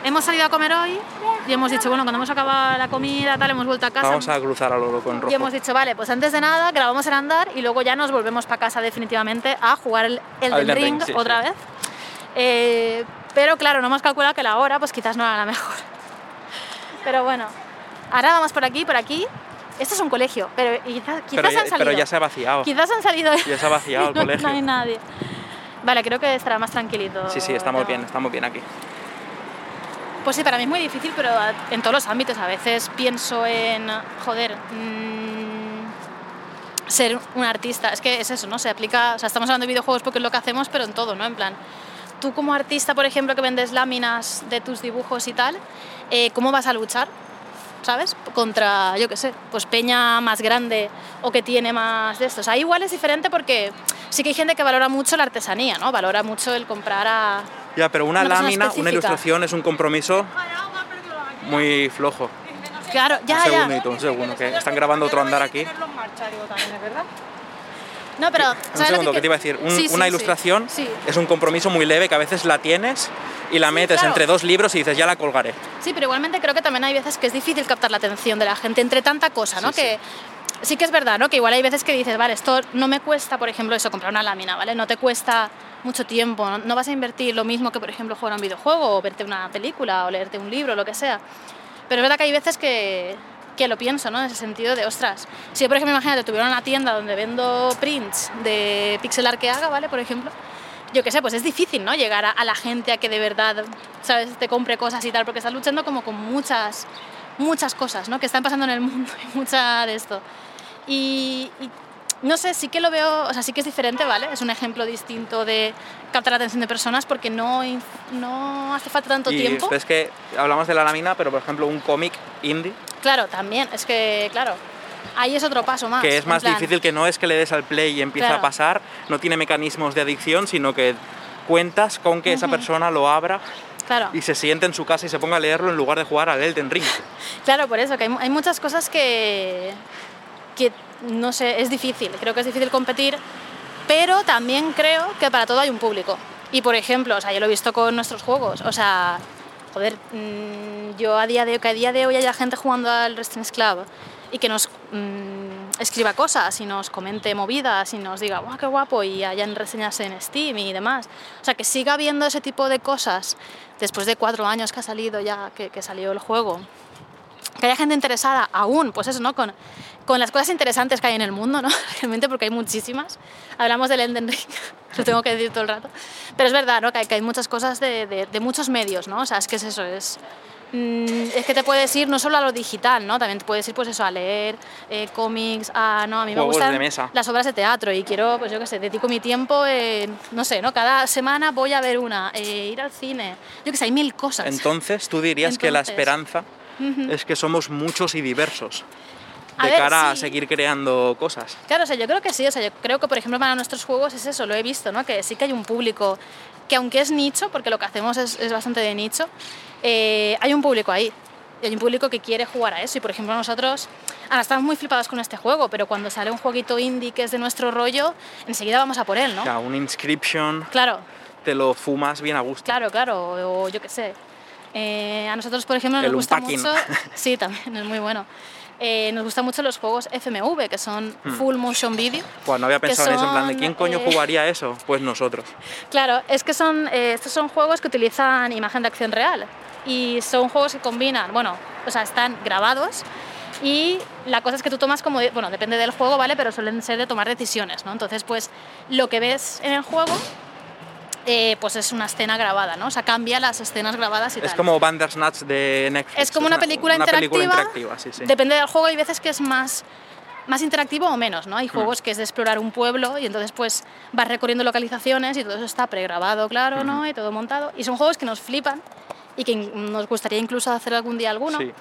B: hemos salido a comer hoy y hemos dicho, bueno, cuando hemos acabado la comida, tal, hemos vuelto a casa.
A: vamos a cruzar a lo loco en rojo.
B: Y hemos dicho, vale, pues antes de nada grabamos el andar y luego ya nos volvemos para casa definitivamente a jugar el Ring
A: Ring, sí,
B: otra
A: sí.
B: vez. Eh, pero claro, no hemos calculado que la hora pues quizás no era la mejor. Pero bueno, ahora vamos por aquí, por aquí. Esto es un colegio, pero quizás, quizás
A: pero, ya,
B: han salido.
A: pero ya se ha vaciado.
B: Quizás han salido.
A: Ya se ha vaciado el
B: No-
A: colegio.
B: No hay nadie. Vale, creo que estará más tranquilito.
A: Sí, sí, estamos bien, estamos bien aquí.
B: Pues sí, para mí es muy difícil, pero en todos los ámbitos. A veces pienso en, joder, mm, ser un artista. Es que es eso, ¿no? Se aplica, o sea, estamos hablando de videojuegos porque es lo que hacemos, pero en todo, ¿no? En plan, tú como artista, por ejemplo, que vendes láminas de tus dibujos y tal, eh, ¿cómo vas a luchar? ¿Sabes? Contra, yo qué sé, pues peña más grande o que tiene más de estos. Ahí igual es diferente porque sí que hay gente que valora mucho la artesanía, ¿no? Valora mucho el comprar a...
A: Ya, pero una lámina, una ilustración es un compromiso muy flojo.
B: Claro, ya,
A: un
B: ya.
A: segundito, un segundo, que están grabando otro andar aquí.
B: No, pero.
A: Un
B: ¿sabes lo
A: segundo, que te iba a decir, un-
B: Sí, sí,
A: una ilustración
B: Sí.
A: es un compromiso muy leve que a veces la tienes y la metes
B: claro.
A: entre dos libros y dices, ya la colgaré.
B: Sí, pero igualmente creo que también hay veces que es difícil captar la atención de la gente entre tanta cosa, ¿no?
A: Sí, sí.
B: que sí que es verdad, ¿no? Que igual hay veces que dices, vale, esto no me cuesta, por ejemplo, eso, comprar una lámina, ¿vale? No te cuesta mucho tiempo, no, no vas a invertir lo mismo que, por ejemplo, jugar a un videojuego o verte una película o leerte un libro, lo que sea. Pero es verdad que hay veces que, que lo pienso, ¿no? En ese sentido de, ostras, si yo, por ejemplo, imagínate, tuviera una tienda donde vendo prints de pixel art que haga, ¿vale? Por ejemplo, yo qué sé, pues es difícil, ¿no? Llegar a, a la gente a que de verdad, ¿sabes? Te compre cosas y tal, porque estás luchando como con muchas, muchas cosas, ¿no? Que están pasando en el mundo y mucha de esto. Y, y no sé, sí que lo veo, o sea, sí que es diferente, ¿vale? Es un ejemplo distinto de captar la atención de personas porque no, no hace falta tanto
A: y
B: tiempo.
A: es que hablamos de la lámina, pero por ejemplo un cómic indie,
B: Claro, también, es que, claro, ahí es otro paso más.
A: que es más
B: plan,
A: difícil que no es que le des al play y empieza
B: Claro.
A: a pasar, no tiene mecanismos de adicción, sino que cuentas con que esa persona lo abra
B: Claro.
A: y se siente en su casa y se ponga a leerlo en lugar de jugar al Elden Ring.
B: Claro, por eso, que hay, hay muchas cosas que, que, no sé, es difícil, creo que es difícil competir, pero también creo que para todo hay un público. Y por ejemplo, o sea, yo lo he visto con nuestros juegos, o sea, joder, mm, yo a día de, que a día de hoy haya gente jugando al Resistance Club y que nos mm, escriba cosas y nos comente movidas y nos diga, guau, qué guapo, y hayan reseñas en Steam y demás. O sea, que siga habiendo ese tipo de cosas después de cuatro años que ha salido ya, que salió el juego. Que haya gente interesada aún, pues eso, ¿no? Con, con las cosas interesantes que hay en el mundo, ¿no? Realmente, porque hay muchísimas. Hablamos del Elden Ring, lo tengo que decir todo el rato. Pero es verdad, ¿no? Que hay, que hay muchas cosas de, de, de muchos medios, ¿no? O sea, es que es eso, es Mm, es que te puedes ir no solo a lo digital, ¿no? También te puedes ir pues eso, a leer eh, cómics, a, no, a mí me
A: Juegos
B: gustan
A: de mesa.
B: las obras de teatro y quiero, pues yo qué sé, dedico mi tiempo en, no sé, ¿no? Cada semana voy a ver una, eh, ir al cine, yo qué sé, hay mil cosas.
A: Entonces, tú dirías que la Es que somos muchos y diversos
B: A
A: de
B: ver,
A: cara a seguir creando cosas.
B: Claro, o sea, yo creo que sí, o sea, yo creo que por ejemplo para nuestros juegos es eso, lo he visto, ¿no? Que sí que hay un público que aunque es nicho, porque lo que hacemos es, es bastante de nicho, eh, hay un público ahí. Y hay un público que quiere jugar a eso. Y por ejemplo nosotros, ahora estamos muy flipados con este juego, pero cuando sale un jueguito indie que es de nuestro rollo, enseguida vamos a por él, ¿no?
A: Sea, un inscription
B: Claro,
A: te lo fumas bien a gusto.
B: claro, claro, o yo qué sé. Eh, a nosotros, por ejemplo, nos
A: El
B: gusta
A: unpacking.
B: mucho... Sí, también, es muy bueno. Eh, nos gustan mucho los juegos FMV, que son
A: Hmm.
B: Full Motion Video.
A: Pues no había pensado en eso, en plan de quién coño
B: eh,
A: jugaría eso. Pues nosotros.
B: Claro, es que son, eh, estos son juegos que utilizan imagen de acción real y son juegos que combinan, bueno, o sea, están grabados y la cosa es que tú tomas como, bueno, depende del juego, ¿vale? Pero suelen ser de tomar decisiones, ¿no? Entonces, pues lo que ves en el juego, eh, pues es una escena grabada, ¿no? O sea, cambia las escenas grabadas y
A: Es
B: tal.
A: como Bandersnatch de Netflix.
B: Es como una, película
A: una
B: interactiva.
A: película interactiva, sí, sí.
B: Depende del juego, hay veces que es más, más interactivo o menos, ¿no? Hay juegos que es de explorar un pueblo y entonces pues vas recorriendo localizaciones y todo eso está pregrabado, claro, ¿no?
A: Hmm.
B: Y todo montado. Y son juegos que nos flipan y que nos gustaría incluso hacer algún día alguno.
A: Sí.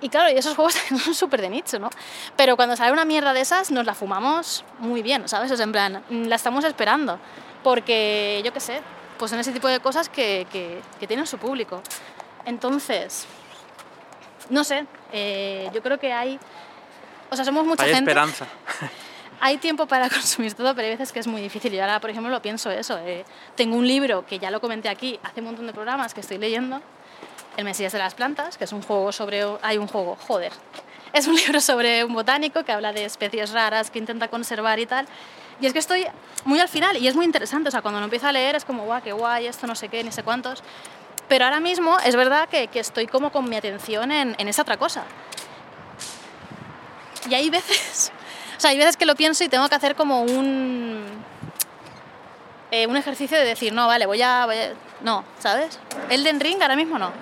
B: Y claro, y esos juegos son súper de nicho, ¿no? Pero cuando sale una mierda de esas, nos la fumamos muy bien, ¿sabes? O sea, en plan, mm, la estamos esperando. Porque, yo qué sé, pues son ese tipo de cosas que, que, que tienen su público. Entonces, no sé, eh, yo creo que hay... O sea, somos mucha
A: Hay
B: gente.
A: esperanza.
B: Hay tiempo para consumir todo, pero hay veces que es muy difícil. Y ahora, por ejemplo, lo pienso eso. eh, tengo un libro que ya lo comenté aquí hace un montón de programas que estoy leyendo, El Mesías de las Plantas, que es un juego sobre... Hay un juego, joder. Es un libro sobre un botánico que habla de especies raras que intenta conservar y tal. Y es que estoy muy al final y es muy interesante. O sea, cuando lo empiezo a leer es como, guau, qué guay, esto no sé qué, ni sé cuántos. Pero ahora mismo es verdad que, que estoy como con mi atención en, en esa otra cosa. Y hay veces, o sea, hay veces que lo pienso y tengo que hacer como un, eh, un ejercicio de decir, no, vale, voy a, voy a- no, ¿sabes? Elden Ring ahora mismo no,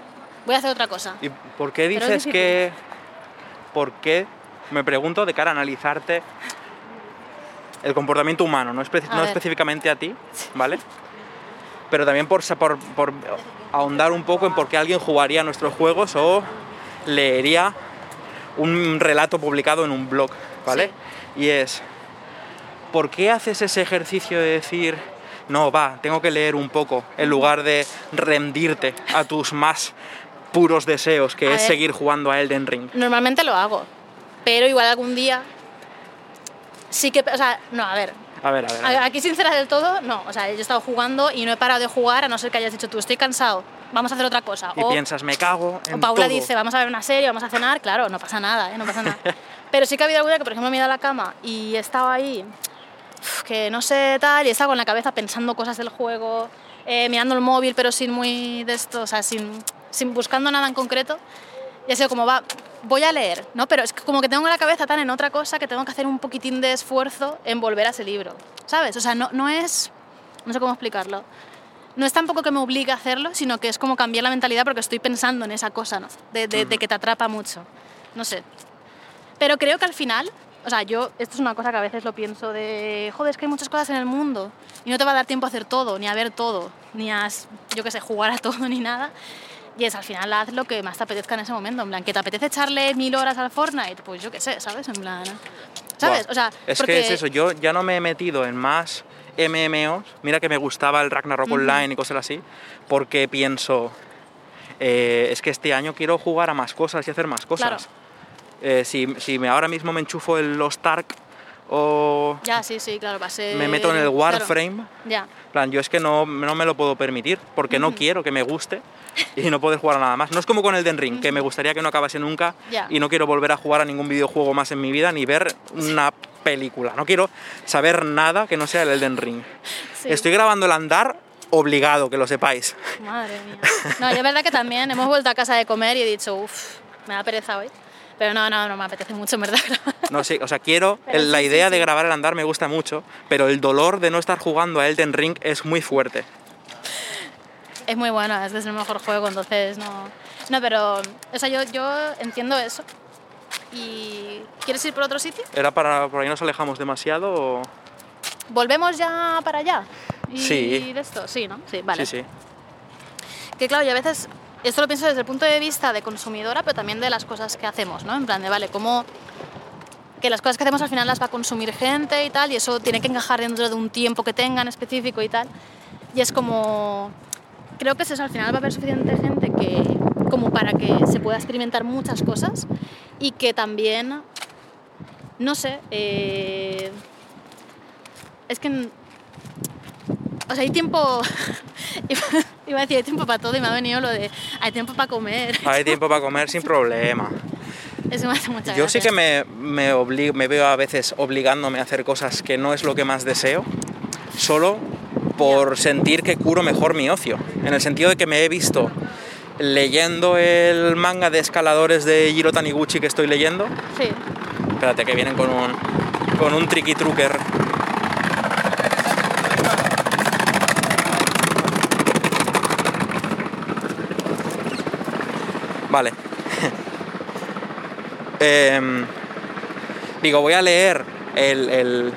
B: voy a hacer otra cosa.
A: ¿Y por qué dices que.? ¿Por qué? Me pregunto de cara a analizarte el comportamiento humano, no, espe- no específicamente a ti, ¿vale? Pero también por, por, por ahondar un poco en por qué alguien jugaría nuestros juegos o leería un relato publicado en un blog, ¿vale? Y es, ¿por qué haces ese ejercicio de decir, no, va, tengo que leer un poco, en lugar de rendirte a tus más puros deseos, que
B: A
A: es
B: ver.
A: seguir jugando a Elden Ring?
B: Normalmente lo hago, pero igual algún día sí que, o sea, no, a ver,
A: A ver, a ver. a ver.
B: aquí sincera del todo, no, o sea, yo he estado jugando y no he parado de jugar a no ser que hayas dicho tú, estoy cansado, vamos a hacer otra cosa.
A: Y
B: o,
A: piensas, me cago en
B: O Paula
A: todo.
B: dice, vamos a ver una serie, vamos a cenar, claro, no pasa nada, ¿eh? no pasa nada. Pero sí que ha habido alguna que, por ejemplo, me he ido a la cama y he estado ahí, que no sé tal, y he estado con la cabeza pensando cosas del juego, eh, mirando el móvil, pero sin muy de esto, o sea, sin, sin buscando nada en concreto. Y ha sido como, va, voy a leer, ¿no? Pero es que como que tengo la cabeza tan en otra cosa que tengo que hacer un poquitín de esfuerzo en volver a ese libro, ¿sabes? O sea, no, no es, no sé cómo explicarlo. No es tampoco que me obligue a hacerlo, sino que es como cambiar la mentalidad porque estoy pensando en esa cosa, ¿no? De, de- de que te atrapa mucho. No sé. Pero creo que al final, o sea, yo, esto es una cosa que a veces lo pienso de, joder, es que hay muchas cosas en el mundo y no te va a dar tiempo a hacer todo, ni a ver todo, ni a, yo qué sé, jugar a todo, ni nada. Y es al final haz lo que más te apetezca en ese momento. En plan, que te apetece echarle mil horas al Fortnite, pues yo qué sé, ¿sabes? En plan, ¿sabes? O sea,
A: es
B: porque-
A: que es eso, yo ya no me he metido en más MMOs, mira que me gustaba el Ragnarok Online y cosas así, porque pienso, eh, es que este año quiero jugar a más cosas y hacer más cosas.
B: Claro.
A: Eh, si, si me, ahora mismo me enchufo el Lost Ark, o
B: Ya, sí, sí, claro, va a ser...
A: me meto en el
B: claro.
A: Warframe.
B: Ya,
A: En plan, yo es que no, no me lo puedo permitir porque no quiero que me guste y no poder jugar a nada más. No es como con el Den Ring, que me gustaría que no acabase nunca
B: Ya.
A: y no quiero volver a jugar a ningún videojuego más en mi vida ni ver una película. No quiero saber nada que no sea el Elden Ring.
B: sí.
A: Estoy grabando el andar obligado, que lo sepáis.
B: Madre mía. No, yo es verdad que también hemos vuelto a casa de comer y he dicho, uff, me da pereza hoy. Pero no, no, no me apetece mucho, en verdad.
A: No sé, o sea, quiero, el- la
B: sí, sí,
A: idea de
B: sí.
A: grabar el andar me gusta mucho, pero el dolor de no estar jugando a Elden Ring es muy fuerte.
B: Es muy bueno, es que es el mejor juego, entonces no... No, pero, o sea, yo, yo entiendo eso. ¿Y quieres ir por otro sitio?
A: ¿Era para por ahí nos alejamos demasiado o...?
B: ¿Volvemos ya para allá? ¿Y
A: Sí.
B: de esto? Sí, ¿no? Sí, vale.
A: Sí, sí.
B: Que claro, yo a veces, esto lo pienso desde el punto de vista de consumidora, pero también de las cosas que hacemos, ¿no? En plan de, vale, cómo que las cosas que hacemos al final las va a consumir gente y tal, y eso tiene que encajar dentro de un tiempo que tengan específico y tal. Y es como, creo que es eso, al final va a haber suficiente gente que, como para que se pueda experimentar muchas cosas y que también, no sé, eh, es que o sea, hay tiempo. iba- a decir, hay tiempo para todo y me ha venido lo de. Hay tiempo para comer.
A: Hay tiempo para comer sin problema.
B: Eso me hace mucha
A: Yo sí que me, me veo a veces obligándome a hacer cosas que no es lo que más deseo, solo por sentir que curo mejor mi ocio. En el sentido de que me he visto leyendo el manga de escaladores de Jiro Taniguchi que estoy leyendo.
B: Sí.
A: Espérate, que vienen con un, con un tricky trucker. Vale. Em, digo, voy a leer el, el-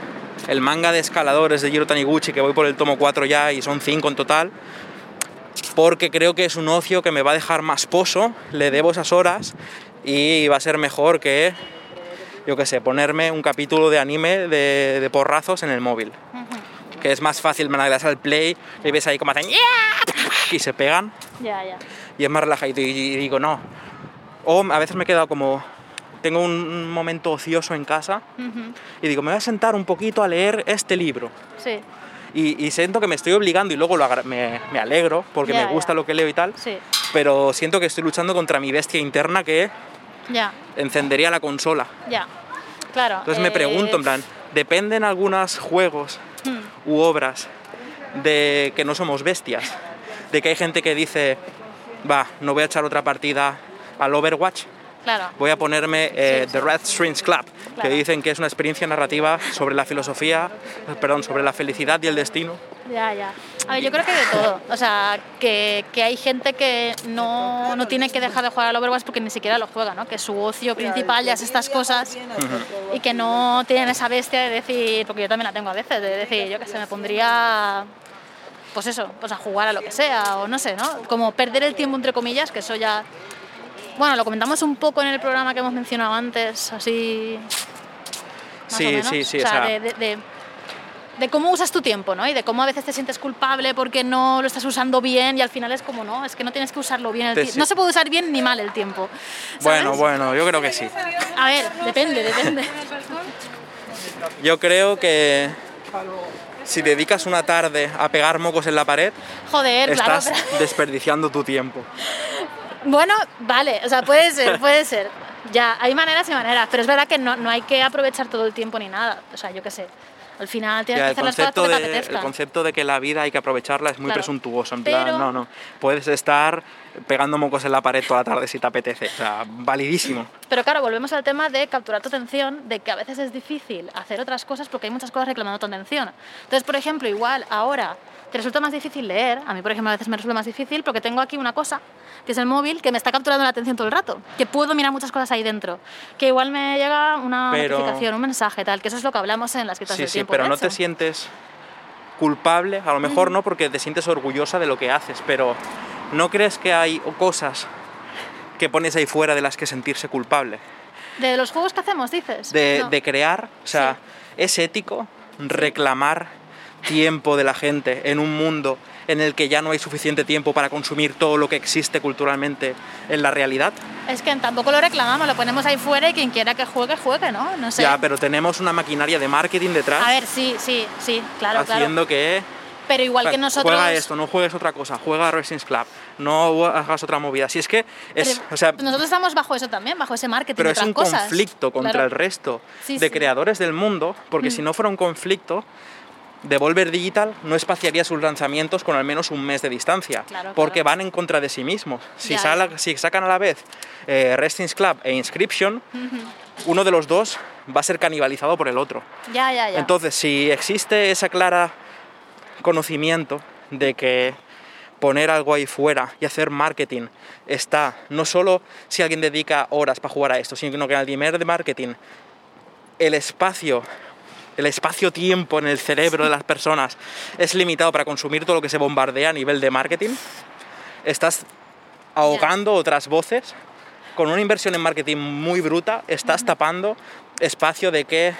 A: el manga de escaladores de Jiro Taniguchi, que voy por el tomo 4 ya y son 5 en total, porque creo que es un ocio que me va a dejar más pozo, le debo esas horas y va a ser mejor que, yo qué sé, ponerme un capítulo de anime de, de porrazos en el móvil. Que es más fácil, me das al play y ves ahí como hacen y se pegan y es más relajadito. Y, y digo, no. O a veces me he quedado como. Tengo un momento ocioso en casa y digo, me voy a sentar un poquito a leer este libro.
B: Sí,
A: Y, y siento que me estoy obligando y luego lo me, me alegro porque me gusta lo que leo y tal,
B: sí.
A: pero siento que estoy luchando contra mi bestia interna que encendería la consola.
B: ya. Claro.
A: Entonces me pregunto, en plan, ¿dependen algunos juegos
B: hmm,
A: u obras de que no somos bestias? De que hay gente que dice, va, no voy a echar otra partida al Overwatch,
B: Claro.
A: voy a ponerme eh,
B: Sí,
A: The Red Strings Club, que dicen que es una experiencia narrativa sobre la filosofía, perdón, sobre la felicidad y el destino.
B: Ya, ya. A ver, yo creo que de todo. O sea, que, que hay gente que no, no tiene que dejar de jugar al Overwatch porque ni siquiera lo juega, ¿no? Que su ocio principal ya es estas cosas y que no tienen esa bestia de decir, porque yo también la tengo a veces, de decir, yo que sé, me pondría, pues eso, pues a jugar a lo que sea, o no sé, ¿no? Como perder el tiempo, entre comillas, que eso ya... Bueno, lo comentamos un poco en el programa que hemos mencionado antes, así... más
A: Sí,
B: o menos.
A: sí, sí,
B: O sea,
A: o sea-
B: de- de- de, de cómo usas tu tiempo, ¿no? Y de cómo a veces te sientes culpable porque no lo estás usando bien y al final es como, no, es que no tienes que usarlo bien el No se puede usar bien ni mal el tiempo. ¿sabes?
A: Bueno, bueno, yo creo que sí.
B: A ver, depende, depende.
A: Yo creo que si dedicas una tarde a pegar mocos en la pared,
B: Joder, claro.
A: estás
B: pero-
A: desperdiciando tu tiempo.
B: Bueno, vale, o sea, puede ser, puede ser. Ya, hay maneras y maneras, pero es verdad que no, no hay que aprovechar todo el tiempo ni nada. O sea, yo qué sé. Al final tienes
A: Ya,
B: que hacer las cosas porque te
A: el concepto de que la vida hay que aprovecharla es muy
B: Claro.
A: presuntuoso. En plan, no, no. Puedes estar pegando mocos en la pared toda la tarde si te apetece. O sea, validísimo.
B: Pero claro, volvemos al tema de capturar tu atención, de que a veces es difícil hacer otras cosas porque hay muchas cosas reclamando tu atención. Entonces, por ejemplo, igual ahora te resulta más difícil leer, a mí por ejemplo a veces me resulta más difícil porque tengo aquí una cosa, que es el móvil, que me está capturando la atención todo el rato, que puedo mirar muchas cosas ahí dentro, que igual me llega una
A: Pero-
B: notificación, un mensaje, tal, que eso es lo que hablamos en las quitas
A: Sí,
B: del
A: sí,
B: tiempo.
A: pero
B: de
A: no te sientes culpable, a lo mejor no porque te sientes orgullosa de lo que haces, pero ¿no crees que hay cosas que pones ahí fuera de las que sentirse culpable?
B: De los juegos que hacemos, dices.
A: De,
B: No.
A: de crear, o sea, ¿es ético reclamar tiempo de la gente en un mundo en el que ya no hay suficiente tiempo para consumir todo lo que existe culturalmente en la realidad.
B: Es que tampoco lo reclamamos, lo ponemos ahí fuera y quien quiera que juegue, juegue, ¿no? No sé.
A: Ya, pero tenemos una maquinaria de marketing detrás
B: A ver, sí, sí, sí, claro,
A: haciendo
B: claro.
A: que
B: Pero igual que nosotros...
A: juega esto, no juegues otra cosa, juega Racing Club, no hagas otra movida. Si es que es, o sea,
B: nosotros estamos bajo eso también, bajo ese marketing
A: pero
B: de
A: es un
B: cosas.
A: conflicto contra
B: Claro.
A: el resto
B: Sí,
A: de
B: sí.
A: creadores del mundo, porque si no fuera un conflicto, Devolver Digital no espaciaría sus lanzamientos con al menos un mes de distancia,
B: Claro,
A: porque
B: claro.
A: van en contra de sí mismos. Si, sala-
B: ya.
A: si sacan a la vez eh, Restings Club e Inscription, uno de los dos va a ser canibalizado por el otro.
B: Ya, ya, ya.
A: Entonces, si existe esa clara conocimiento de que poner algo ahí fuera y hacer marketing está no solo si alguien dedica horas para jugar a esto, sino que al nivel de marketing el espacio el espacio-tiempo en el cerebro de las personas es limitado para consumir todo lo que se bombardea a nivel de marketing, estás ahogando otras voces. Con una inversión en marketing muy bruta, estás tapando espacio de que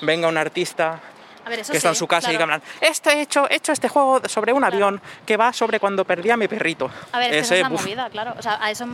A: venga un artista
B: ver,
A: que está en
B: sí,
A: su casa y diga, esto he hecho, he hecho este juego sobre un
B: Claro.
A: avión que va sobre cuando perdí a mi perrito.
B: A ver, es que esa
A: Ese,
B: es la movida, claro. O sea, a eso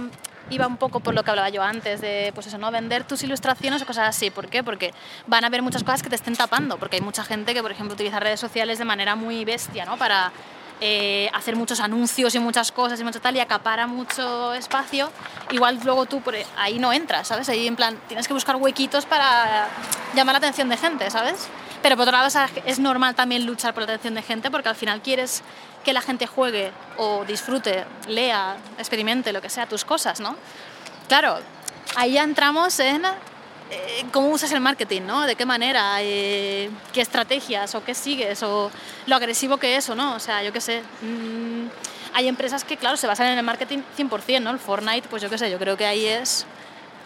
B: iba un poco por lo que hablaba yo antes, de pues eso, ¿no? Vender tus ilustraciones o cosas así. ¿Por qué? Porque van a haber muchas cosas que te estén tapando, porque hay mucha gente que, por ejemplo, utiliza redes sociales de manera muy bestia, ¿no? Para eh, hacer muchos anuncios y muchas cosas y mucho tal, y acapara mucho espacio. Igual luego tú por ahí no entras, ¿sabes? Ahí en plan, tienes que buscar huequitos para llamar la atención de gente, ¿sabes? Pero por otro lado, es normal también luchar por la atención de gente porque al final quieres que la gente juegue o disfrute, lea, experimente, lo que sea, tus cosas, ¿no? Claro, ahí ya entramos en eh, cómo usas el marketing, ¿no? De qué manera, eh, qué estrategias o qué sigues o lo agresivo que es o no. O sea, yo qué sé. mm, hay empresas que, claro, se basan en el marketing 100%, ¿no? El Fortnite, pues yo qué sé, yo creo que ahí es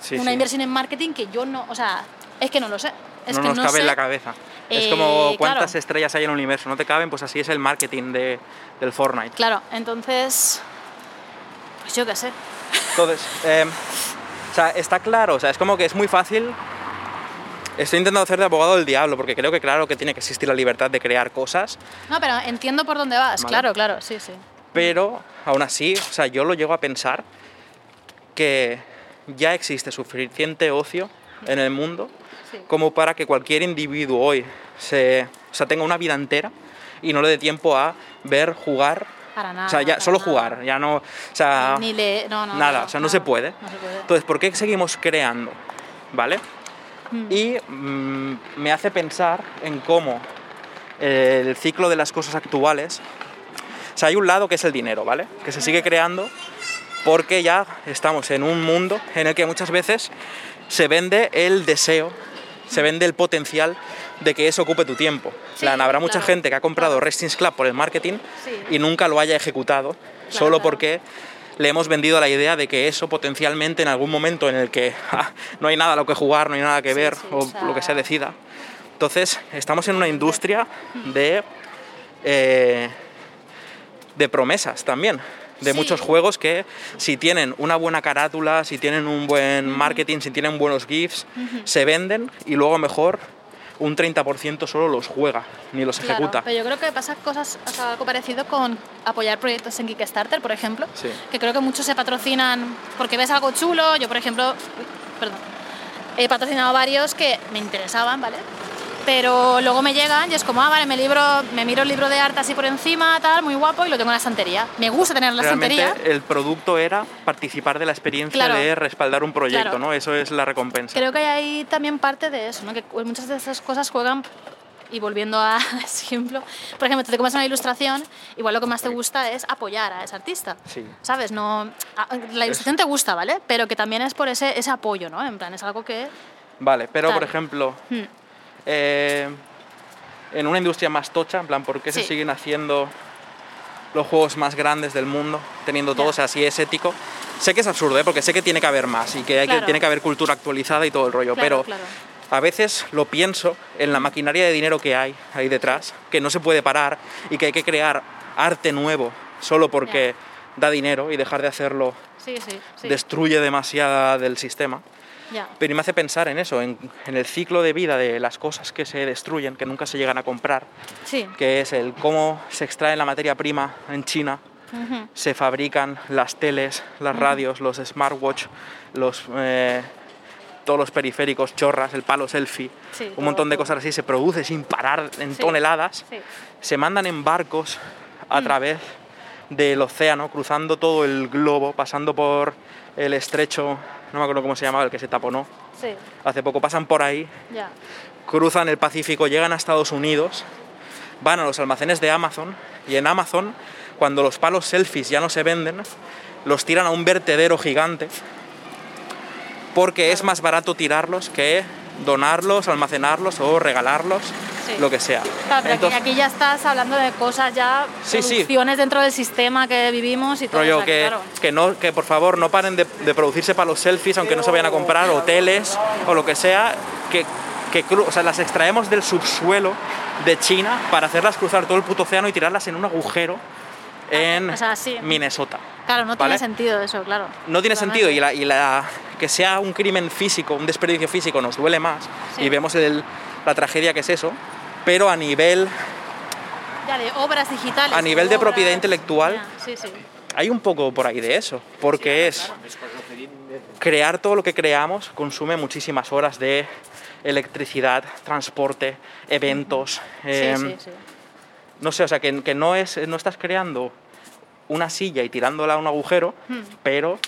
A: sí,
B: una
A: sí.
B: inversión en marketing que yo no, o sea, es que no lo sé. Es
A: no
B: que
A: nos
B: no
A: cabe en la cabeza. Es
B: Eh,
A: como cuántas
B: claro.
A: estrellas hay en el universo, no te caben, pues así es el marketing de, del Fortnite.
B: Claro, entonces, pues yo qué sé.
A: Entonces, eh, o sea, está claro, o sea, es como que es muy fácil. Estoy intentando hacer de abogado del diablo, porque creo que claro que tiene que existir la libertad de crear cosas,
B: No, pero entiendo por dónde vas,
A: Vale.
B: claro, claro, sí, sí.
A: pero aún así, o sea, yo lo llego a pensar que ya existe suficiente ocio en el mundo
B: Sí.
A: como para que cualquier individuo hoy se, o sea, tenga una vida entera y no le dé tiempo a ver, jugar,
B: Para nada.
A: o sea, ya solo
B: nada.
A: jugar, ya no, o sea,
B: Ni le, no, no,
A: nada,
B: no,
A: o sea, no se puede.
B: No se puede.
A: Entonces, ¿por qué seguimos creando? ¿Vale?
B: Mm.
A: Y mm, me hace pensar en cómo el ciclo de las cosas actuales. O sea, hay un lado que es el dinero, ¿vale? Que se sigue creando porque ya estamos en un mundo en el que muchas veces se vende el deseo, se vende el potencial de que eso ocupe tu tiempo. En
B: Sí,
A: plan, habrá mucha
B: claro,
A: gente que ha comprado. Restings Club por el marketing
B: Sí.
A: y nunca lo haya ejecutado, solo
B: claro.
A: porque le hemos vendido la idea de que eso potencialmente en algún momento en el que ah, no hay nada a lo que jugar, no hay nada que ver
B: sí,
A: o
B: o sea-
A: lo que se decida. Entonces, estamos en una industria de, eh, de promesas también, de
B: Sí.
A: muchos juegos que si tienen una buena carátula, si tienen un buen marketing, si tienen buenos GIFs, se venden y luego mejor un 30% solo los juega, ni los
B: Claro,
A: ejecuta.
B: pero yo creo que pasa cosas, o sea, algo parecido con apoyar proyectos en Kickstarter, por ejemplo.
A: Sí.
B: Que creo que muchos se patrocinan porque ves algo chulo. Yo, por ejemplo, perdón, he patrocinado varios que me interesaban, ¿vale? Pero luego me llegan y es como, ah, vale, me, libro, me miro el libro de arte así por encima, tal, muy guapo, y lo tengo en la estantería. Me gusta tener en la
A: Realmente
B: estantería.
A: el producto era participar de la experiencia
B: Claro.
A: de respaldar un proyecto,
B: Claro.
A: ¿no? Eso es la recompensa.
B: Creo que hay ahí también parte de eso, ¿no? Que muchas de esas cosas juegan, y volviendo a ejemplo, por ejemplo, te comes una ilustración, igual lo que más te gusta es apoyar a ese artista.
A: Sí.
B: ¿Sabes? No, la ilustración te gusta, ¿vale? Pero que también es por ese, ese apoyo, ¿no? En plan, es algo que...
A: Vale, pero por ejemplo,
B: Hmm.
A: Eh, en una industria más tocha, en plan, ¿por qué se siguen haciendo los juegos más grandes del mundo, teniendo todo,
B: Ya.
A: o sea, si es ético? Sé que es absurdo, ¿eh? porque sé que tiene que haber más y que, hay que
B: Claro.
A: tiene que haber cultura actualizada y todo el rollo,
B: Claro,
A: pero
B: claro.
A: a veces lo pienso en la maquinaria de dinero que hay ahí detrás, que no se puede parar y que hay que crear arte nuevo solo porque da dinero y dejar de hacerlo
B: Sí, sí, sí.
A: destruye demasiada del sistema. Pero me hace pensar en eso, en, en el ciclo de vida de las cosas que se destruyen, que nunca se llegan a comprar,
B: Sí.
A: que es el cómo se extrae la materia prima en China, se fabrican las teles, las radios, los smartwatch, los, eh, todos los periféricos, chorras, el palo selfie,
B: Sí,
A: un
B: todo,
A: montón de cosas así, se produce sin parar en
B: Sí.
A: toneladas, se mandan en barcos a
B: Mm.
A: través del océano, cruzando todo el globo, pasando por el estrecho, no me acuerdo cómo se llamaba, el que se taponó,
B: Sí.
A: hace poco pasan por ahí, cruzan el Pacífico, llegan a Estados Unidos, van a los almacenes de Amazon y en Amazon, cuando los palos selfies ya no se venden, los tiran a un vertedero gigante porque es más barato tirarlos que donarlos, almacenarlos o regalarlos,
B: Sí.
A: lo que sea.
B: Claro, pero
A: Entonces,
B: aquí, ya estás hablando de cosas ya,
A: Sí, sí.
B: producciones dentro del sistema que vivimos y todo.
A: rollo
B: o sea,
A: que,
B: claro.
A: que, no, que por favor no paren de, de producirse para los selfies, aunque no se vayan a comprar hoteles o lo que sea, que, que o sea, las extraemos del subsuelo de China para hacerlas cruzar todo el puto océano y tirarlas en un agujero en
B: o sea, sí.
A: Minnesota.
B: Claro, no
A: ¿vale?
B: tiene sentido eso, claro.
A: No tiene
B: Totalmente.
A: sentido y, la, y la- que sea un crimen físico, un desperdicio físico nos duele más
B: Sí.
A: y vemos el- la tragedia que es eso, pero a nivel
B: Ya, de obras digitales.
A: A nivel de
B: obras-
A: propiedad intelectual,
B: Ya, sí, sí.
A: hay un poco por ahí de eso, porque es crear todo lo que creamos consume muchísimas horas de electricidad, transporte, eventos.
B: Sí, sí, sí.
A: No sé, o sea, que, que no, es, no estás creando una silla y tirándola a un agujero,
B: Hmm.
A: pero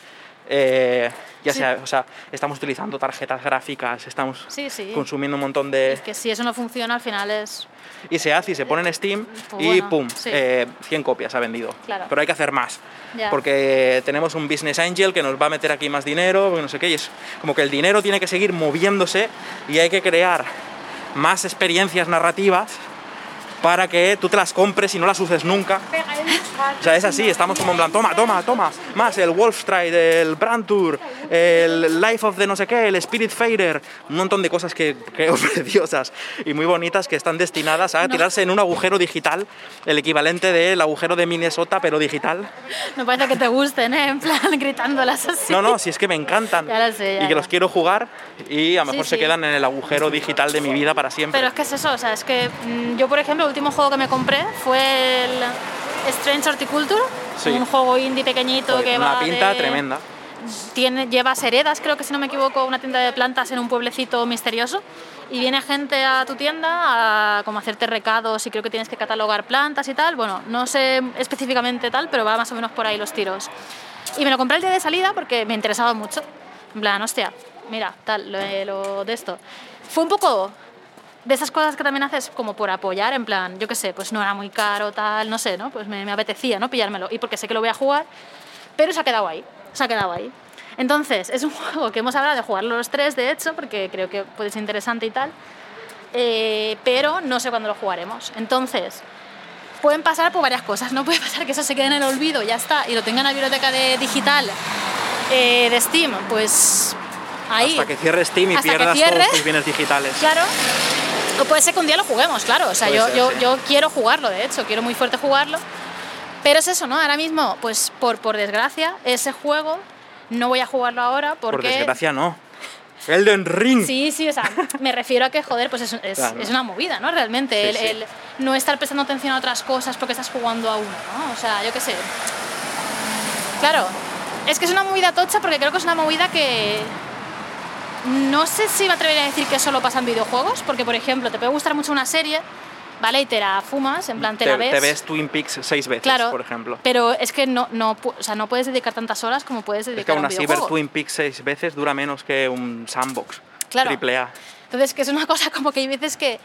A: eh, ya
B: Sí.
A: sea, o sea, estamos utilizando tarjetas gráficas, estamos
B: Sí, sí.
A: consumiendo un montón de...
B: Es que si eso no funciona, al final es.
A: Y se hace y se pone en Steam
B: Pues
A: y
B: bueno,
A: pum, eh, 100 copias ha vendido.
B: Claro.
A: Pero hay que hacer más. Porque tenemos un business angel que nos va a meter aquí más dinero, no sé qué, y es como que el dinero tiene que seguir moviéndose y hay que crear más experiencias narrativas para que tú te las compres y no las uses nunca. O sea, es así, estamos como en plan, toma, toma, toma, más el Wolfstride, el Brand Tour, el Life of the no sé qué, el Spirit Fader, un montón de cosas que creo preciosas y muy bonitas que están destinadas a tirarse en un agujero digital, el equivalente del agujero de Minnesota, pero digital.
B: No parece que te gusten, ¿eh? En plan, gritándolas así.
A: No, no, si es que me encantan
B: Ya lo sé, ya,
A: y que los quiero jugar y a lo
B: Sí,
A: mejor se quedan en el agujero digital de mi vida para siempre.
B: Pero es que es eso, o sea, es que mm, yo, por ejemplo, el último juego que me compré fue el Strange Horticulture,
A: Sí.
B: un juego indie pequeñito que
A: una
B: va
A: pinta
B: de-
A: tremenda.
B: Tiene, lleva Seredas, creo que si no me equivoco, una tienda de plantas en un pueblecito misterioso. Y viene gente a tu tienda a como hacerte recados y creo que tienes que catalogar plantas y tal. Bueno, no sé específicamente tal, pero va más o menos por ahí los tiros. Y me lo compré el día de salida porque me interesaba mucho. En plan, hostia, mira, tal, lo, lo de esto. Fue un poco de esas cosas que también haces como por apoyar, en plan, yo qué sé, pues no era muy caro, tal, no sé, ¿no? Pues me, apetecía, ¿no? Pillármelo. Y porque sé que lo voy a jugar, pero se ha quedado ahí, se ha quedado ahí. Entonces, es un juego que hemos hablado de jugarlo los tres, de hecho, porque creo que puede ser interesante y tal, eh, pero no sé cuándo lo jugaremos. Entonces, pueden pasar por varias cosas, no puede pasar que eso se quede en el olvido, ya está, y lo tenga en la biblioteca de, digital eh, de Steam, pues ahí.
A: Hasta que cierre Steam y
B: Hasta
A: pierdas todos tus bienes digitales.
B: Claro. O puede ser que un día lo juguemos, claro. O sea,
A: Puede
B: yo,
A: ser,
B: yo,
A: sí.
B: yo quiero jugarlo, de hecho, quiero muy fuerte jugarlo. Pero es eso, ¿no? Ahora mismo, pues por, por desgracia, ese juego no voy a jugarlo ahora porque...
A: Por desgracia no. Elden Ring.
B: Sí, sí, o sea, me refiero a que, joder, pues es, es,
A: Claro.
B: es una movida, ¿no? Realmente, el,
A: Sí, sí.
B: el no estar prestando atención a otras cosas porque estás jugando a uno, ¿no? O sea, yo qué sé. Claro, es que es una movida tocha porque creo que es una movida que... No sé si me atrevería a decir que solo pasa en videojuegos, porque, por ejemplo, te puede gustar mucho una serie, ¿vale? Y te la fumas, en plan, te,
A: te,
B: la ves...
A: te ves Twin Peaks seis veces,
B: Claro,
A: por ejemplo.
B: pero es que no, no, o sea, no puedes dedicar tantas horas como puedes dedicar
A: Es que
B: a
A: aún
B: un
A: así ver
B: videojuego.
A: Twin Peaks seis veces dura menos que un sandbox.
B: Claro.
A: Triple A.
B: Entonces, que es una cosa como que hay veces que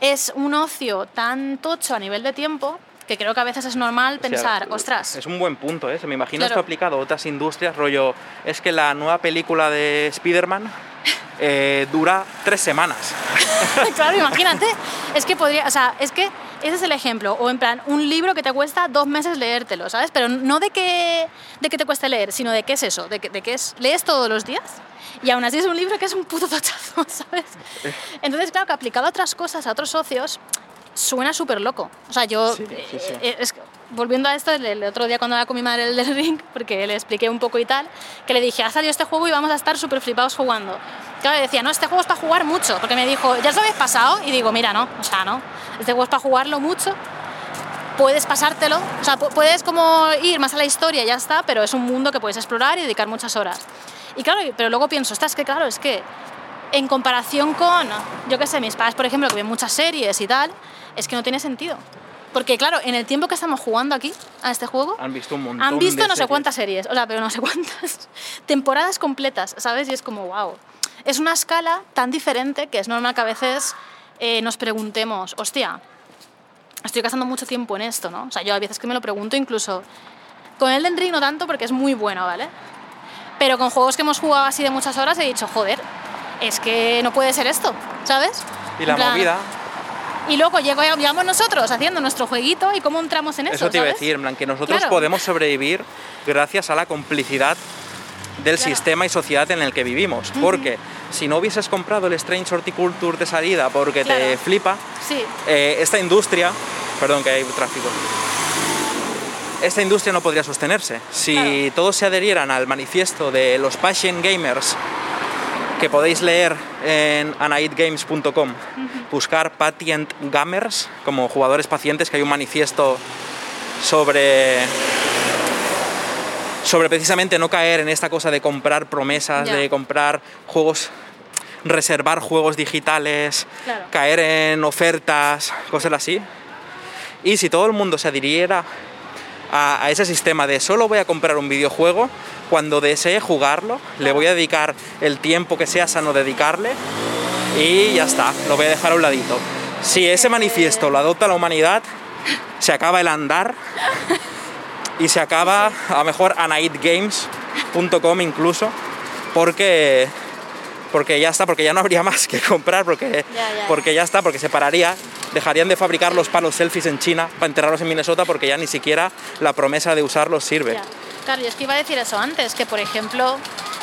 B: es un ocio tan tocho a nivel de tiempo que creo que a veces es normal
A: O sea,
B: pensar, ostras,
A: Es un buen punto, ¿eh? Se me imagino
B: Claro.
A: esto aplicado a otras industrias, rollo. Es que la nueva película de Spider-Man eh, dura tres semanas.
B: claro, imagínate, es que podría, o sea, es que ese es el ejemplo, o en plan, un libro que te cuesta dos meses leértelo, ¿sabes? Pero no de que, de que te cueste leer, sino de qué es eso, de que, de que es, lees todos los días y aún así es un libro que es un puto tochazo, ¿sabes? Entonces, claro, que aplicado a otras cosas, a otros socios, suena súper loco. O sea, yo...
A: Sí, sí, sí.
B: eh, es- volviendo a esto, el, el otro día cuando hablaba con mi madre el del ring, porque le expliqué un poco y tal, que le dije, ha salido este juego y vamos a estar súper flipados jugando. Claro, le decía, no, este juego es para jugar mucho, porque me dijo, ¿ya os lo habéis pasado? Y digo, mira, no, o sea, no, este juego es para jugarlo mucho, puedes pasártelo, o sea, pu- puedes como ir más a la historia y ya está, pero es un mundo que puedes explorar y dedicar muchas horas. Y claro, pero luego pienso, estás que claro, es que en comparación con, yo qué sé, mis padres, por ejemplo, que ven muchas series y tal, es que no tiene sentido. Porque claro, en el tiempo que estamos jugando aquí a este juego,
A: Han visto un montón
B: han visto
A: de
B: no sé cuántas series, o sea, pero no sé cuántas temporadas completas, ¿sabes? Y es como, wow. Es una escala tan diferente que es normal que a veces eh, nos preguntemos, hostia, estoy gastando mucho tiempo en esto, ¿no? O sea, yo a veces que me lo pregunto incluso. Con Elden Ring no tanto porque es muy bueno, ¿vale? Pero con juegos que hemos jugado así de muchas horas he dicho, joder, es que no puede ser esto, ¿sabes?
A: Y la
B: plan-
A: movida,
B: Y luego llegamos nosotros haciendo nuestro jueguito y cómo entramos en eso,
A: eso te iba a
B: ¿sabes?
A: decir, en plan, que nosotros
B: Claro.
A: podemos sobrevivir gracias a la complicidad del
B: Claro.
A: sistema y sociedad en el que vivimos. Porque si no hubieses comprado el Strange Horticulture de salida porque te
B: Claro.
A: flipa,
B: Sí,
A: eh, esta industria, perdón que hay tráfico, esta industria no podría sostenerse. Si todos se adherieran al manifiesto de los Passion Gamers, que podéis leer en anaidgames.com, buscar Patient Gamers como jugadores pacientes, que hay un manifiesto sobre sobre precisamente no caer en esta cosa de comprar promesas, de comprar juegos, reservar juegos digitales,
B: Claro.
A: caer en ofertas, cosas así. Y si todo el mundo se adhiriera a, ese sistema de solo voy a comprar un videojuego, cuando desee jugarlo, le voy a dedicar el tiempo que sea sano dedicarle y ya está, lo voy a dejar a un ladito. Si ese manifiesto lo adopta la humanidad, se acaba el andar y se acaba a lo mejor anaidgames.com incluso, porque porque ya está, porque ya no habría más que comprar, porque
B: Ya, ya,
A: porque ya está, porque se pararía, dejarían de fabricar los palos selfies en China para enterrarlos en Minnesota porque ya ni siquiera la promesa de usarlos sirve.
B: Claro, yo es que iba a decir eso antes, que por ejemplo,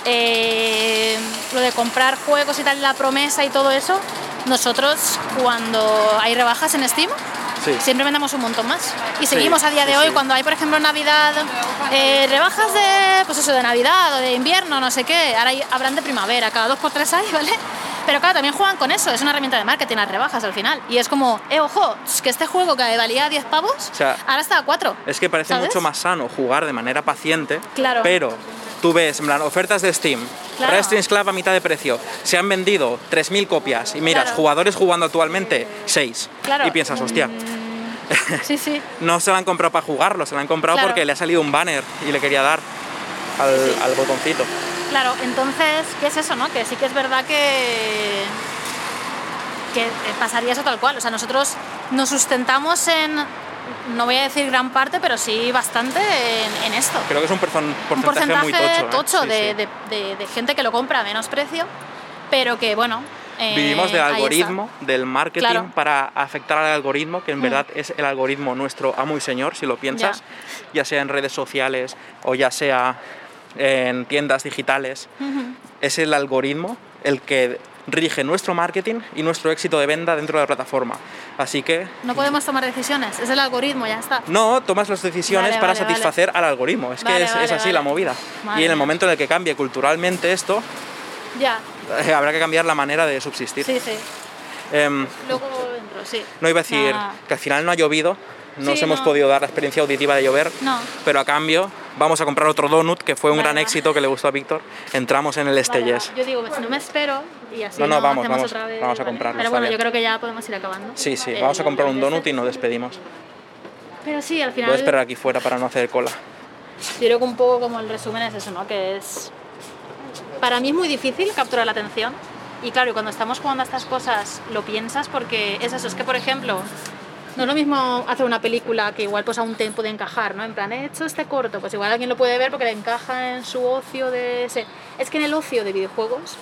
B: eh, lo de comprar juegos y tal, la promesa y todo eso, nosotros cuando hay rebajas en Steam,
A: Sí.
B: siempre vendemos un montón más. Y seguimos a día de
A: sí,
B: hoy, cuando hay, por ejemplo, Navidad, eh, rebajas de, pues eso, de Navidad o de invierno, no sé qué, ahora hay- habrán de primavera, cada dos por tres hay, ¿vale? Pero claro, también juegan con eso, es una herramienta de marketing, las rebajas al final. Y es como, eh, ojo, es que este juego que valía 10 pavos,
A: O sea,
B: ahora está a 4.
A: Es que parece
B: ¿Sabes?
A: mucho más sano jugar de manera paciente,
B: Claro.
A: pero tú ves, en plan, ofertas de Steam,
B: Claro.
A: Resistance Club a mitad de precio, se han vendido 3.000 copias y miras,
B: Claro.
A: jugadores jugando actualmente 6.
B: Claro.
A: Y piensas, hostia,
B: Sí, sí.
A: no se lo han comprado para jugarlo, se lo han comprado porque le ha salido un banner y le quería dar al, al botoncito.
B: Claro, entonces, ¿qué es eso, no? Que sí que es verdad que, que eh, pasaría eso tal cual. O sea, nosotros nos sustentamos en, no voy a decir gran parte, pero sí bastante en, en esto.
A: Creo que es un, porcentaje, muy tocho. ¿eh?
B: tocho de,
A: sí.
B: de- de- de gente que lo compra a menos precio, pero que, bueno... eh,
A: Vivimos del algoritmo, del marketing
B: Claro.
A: para afectar al algoritmo, que en
B: Mm.
A: verdad es el algoritmo nuestro amo y señor, si lo piensas, ya, sea en redes sociales o ya sea en tiendas digitales. Es el algoritmo el que rige nuestro marketing y nuestro éxito de venta dentro de la plataforma. Así que
B: No podemos tomar decisiones, es el algoritmo, ya está.
A: no tomas las decisiones
B: Vale,
A: para
B: vale, vale.
A: satisfacer al algoritmo. Es que
B: Vale,
A: es, es
B: vale,
A: así
B: vale.
A: la movida.
B: Madre
A: y en el momento en el que cambie culturalmente esto,
B: Ya,
A: eh, habrá que cambiar la manera de subsistir.
B: sí, sí.
A: Em,
B: Luego entro, sí.
A: No iba a decir
B: Nada.
A: que al final no ha llovido, no nos
B: Sí,
A: hemos
B: no.
A: podido dar la experiencia auditiva de llover,
B: No.
A: pero a cambio vamos a comprar otro donut, que fue un
B: Vale,
A: gran
B: vale.
A: éxito que le gustó a Víctor. Entramos en el
B: Vale,
A: Estelles.
B: vale. Yo digo, si no me espero y así
A: No, no, vamos, vamos,
B: otra vez,
A: vamos a
B: ¿vale?
A: comprarlo,
B: Pero bueno,
A: bien.
B: yo creo que ya podemos ir acabando.
A: Sí, sí,
B: El-
A: vamos a comprar un donut y nos despedimos.
B: Pero sí, al final
A: Voy a esperar aquí fuera para no hacer cola.
B: yo creo que un poco como el resumen es eso, ¿no? Que es... Para mí es muy difícil capturar la atención. Y claro, cuando estamos jugando a estas cosas lo piensas porque es eso, es que por ejemplo... No es lo mismo hacer una película que igual pues aún te puede encajar, ¿no? En plan, he hecho este corto, pues igual alguien lo puede ver porque le encaja en su ocio de ese... Es que en el ocio de videojuegos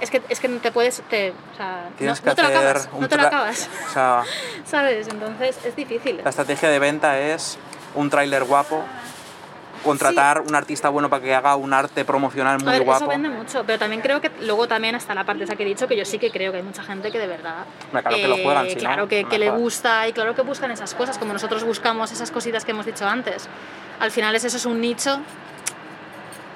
B: es que, es que no te puedes... Te, o sea, no,
A: Tienes
B: no
A: que
B: te lo acabas,
A: un
B: no te lo acabas,
A: O sea,
B: ¿sabes? Entonces es difícil.
A: la estrategia de venta es un tráiler guapo, contratar un artista bueno para que haga un arte promocional
B: A
A: muy
B: ver,
A: guapo.
B: eso vende mucho, pero también creo que luego también está la parte esa que he dicho, que yo sí que creo que hay mucha gente que de verdad... eh,
A: claro que lo juegan, si no,
B: Claro, que,
A: no
B: que le
A: jodas.
B: gusta y claro que buscan esas cosas, como nosotros buscamos esas cositas que hemos dicho antes. Al final es eso es un nicho,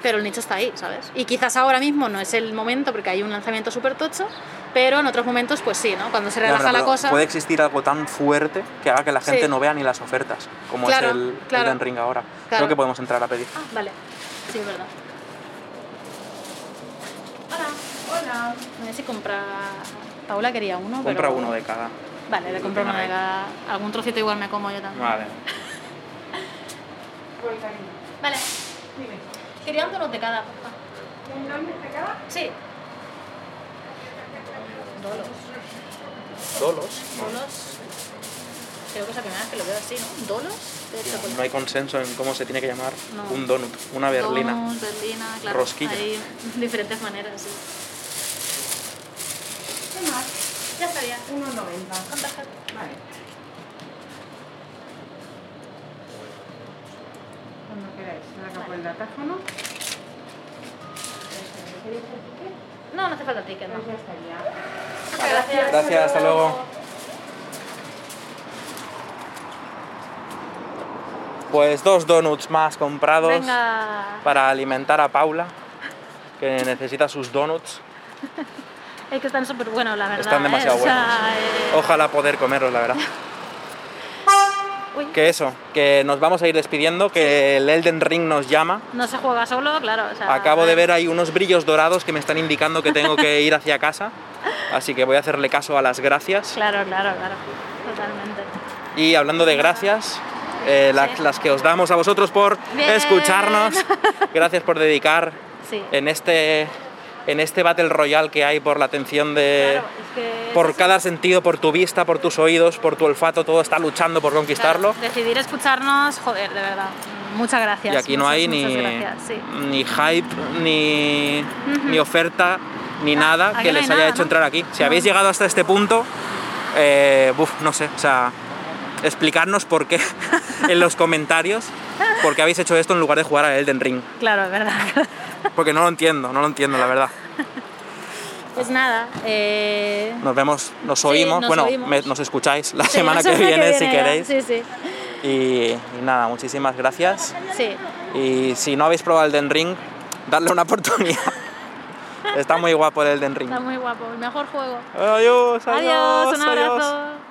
B: pero el nicho está ahí, ¿sabes? Y quizás ahora mismo no es el momento porque hay un lanzamiento súper tocho, pero en otros momentos pues sí, ¿no? Cuando se relaja la cosa...
A: Puede existir algo tan fuerte que haga que la gente
B: Sí.
A: no vea ni las ofertas, como
B: Claro,
A: es el
B: claro.
A: Ahora. Creo que podemos entrar a pedir.
B: Ah, vale. Sí, es verdad. Hola. Hola. No sé si compra... Paula quería uno,
A: Compra
B: pero...
A: uno de cada.
B: Vale, le compro uno de cada... Algún trocito igual me como yo también.
A: Vale.
B: Vale. Quería un donut de cada, porfa.
C: ¿Un donut de cada?
B: Sí. Dolos.
A: Dolos.
B: Dolos. Creo que es la primera vez que lo veo así, ¿no? ¿Dolos? De.
A: No hay consenso en cómo se tiene que llamar
B: No.
A: un donut, una berlina.
B: Donuts, berlina, claro.
A: Rosquilla.
B: Hay diferentes maneras, sí.
C: ¿Qué más?
B: Ya estaría.
C: 1,90.
B: Con tarjeta.
C: Vale. Cuando queráis. Le saco el datáfono. ¿Queréis el?
B: No, no hace falta ticket, no.
C: Pues ya estaría.
B: Gracias.
A: Gracias, hasta luego. Pues dos donuts más comprados
B: Venga.
A: para alimentar a Paula, que necesita sus donuts.
B: Es que están súper buenos, la verdad.
A: Están demasiado
B: ¿eh? O sea,
A: buenos.
B: eh,
A: Ojalá poder comerlos, la verdad.
B: Uy,
A: Que eso, que nos vamos a ir despidiendo, que el Elden Ring nos llama.
B: no se juega solo, claro. o sea,
A: Acabo de ver ahí unos brillos dorados que me están indicando que tengo que ir hacia casa, así que voy a hacerle caso a las gracias.
B: Claro, claro, claro. Totalmente.
A: Y hablando de gracias, eh, las,
B: Sí.
A: las que os damos a vosotros por
B: Bien.
A: escucharnos, gracias por dedicar
B: Sí.
A: en este, en este Battle Royale que hay por la atención de...
B: Claro, es que
A: Por cada sentido, por tu vista, por tus oídos, por tu olfato, todo está luchando por conquistarlo.
B: Claro, decidir escucharnos, joder, de verdad. Muchas gracias.
A: Y aquí no hay ni,
B: gracias, sí.
A: ni hype, ni, ni oferta, ni
B: Ah,
A: nada que
B: no
A: les haya
B: nada,
A: hecho
B: ¿no?
A: entrar aquí. Si habéis llegado hasta este punto, eh, no sé, o sea, explicarnos por qué en los comentarios, por qué habéis hecho esto en lugar de jugar a Elden Ring.
B: Claro, es verdad.
A: Porque no lo entiendo, no lo entiendo, la verdad.
B: Pues nada, eh,
A: Nos vemos, nos
B: Sí,
A: oímos,
B: nos
A: bueno,
B: oímos.
A: me- nos escucháis la
B: sí,
A: semana
B: la
A: que viene, si queréis.
B: Sí, sí.
A: Y, y nada, muchísimas gracias.
B: Sí,
A: Y si no habéis probado Elden Ring, darle una oportunidad. Está muy guapo el Elden Ring.
B: está muy guapo. El mejor juego.
A: Adiós, adiós,
B: Adiós, un
A: adiós.
B: abrazo. Creo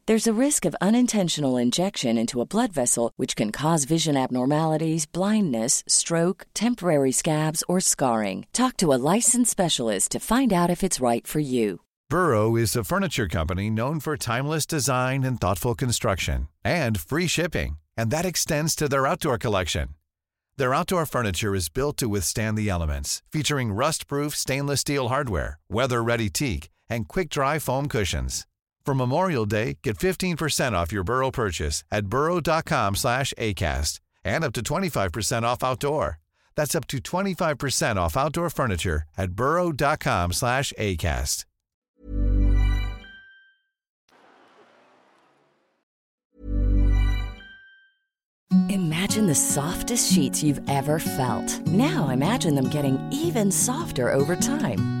D: There's a risk of unintentional injection into a blood vessel, which can cause vision abnormalities, blindness, stroke, temporary scabs, or scarring. Talk to a licensed specialist to find out if it's right for you.
E: Burrow is a furniture company known for timeless design and thoughtful construction and free shipping, and that extends to their outdoor collection. Their outdoor furniture is built to withstand the elements, featuring rust-proof stainless steel hardware, weather-ready teak, and quick-dry foam cushions. For Memorial Day, get 15% off your Burrow purchase at burrow.com slash ACAST and up to 25% off outdoor. That's up to 25% off outdoor furniture at burrow.com slash ACAST.
D: Imagine the softest sheets you've ever felt. Now imagine them getting even softer over time.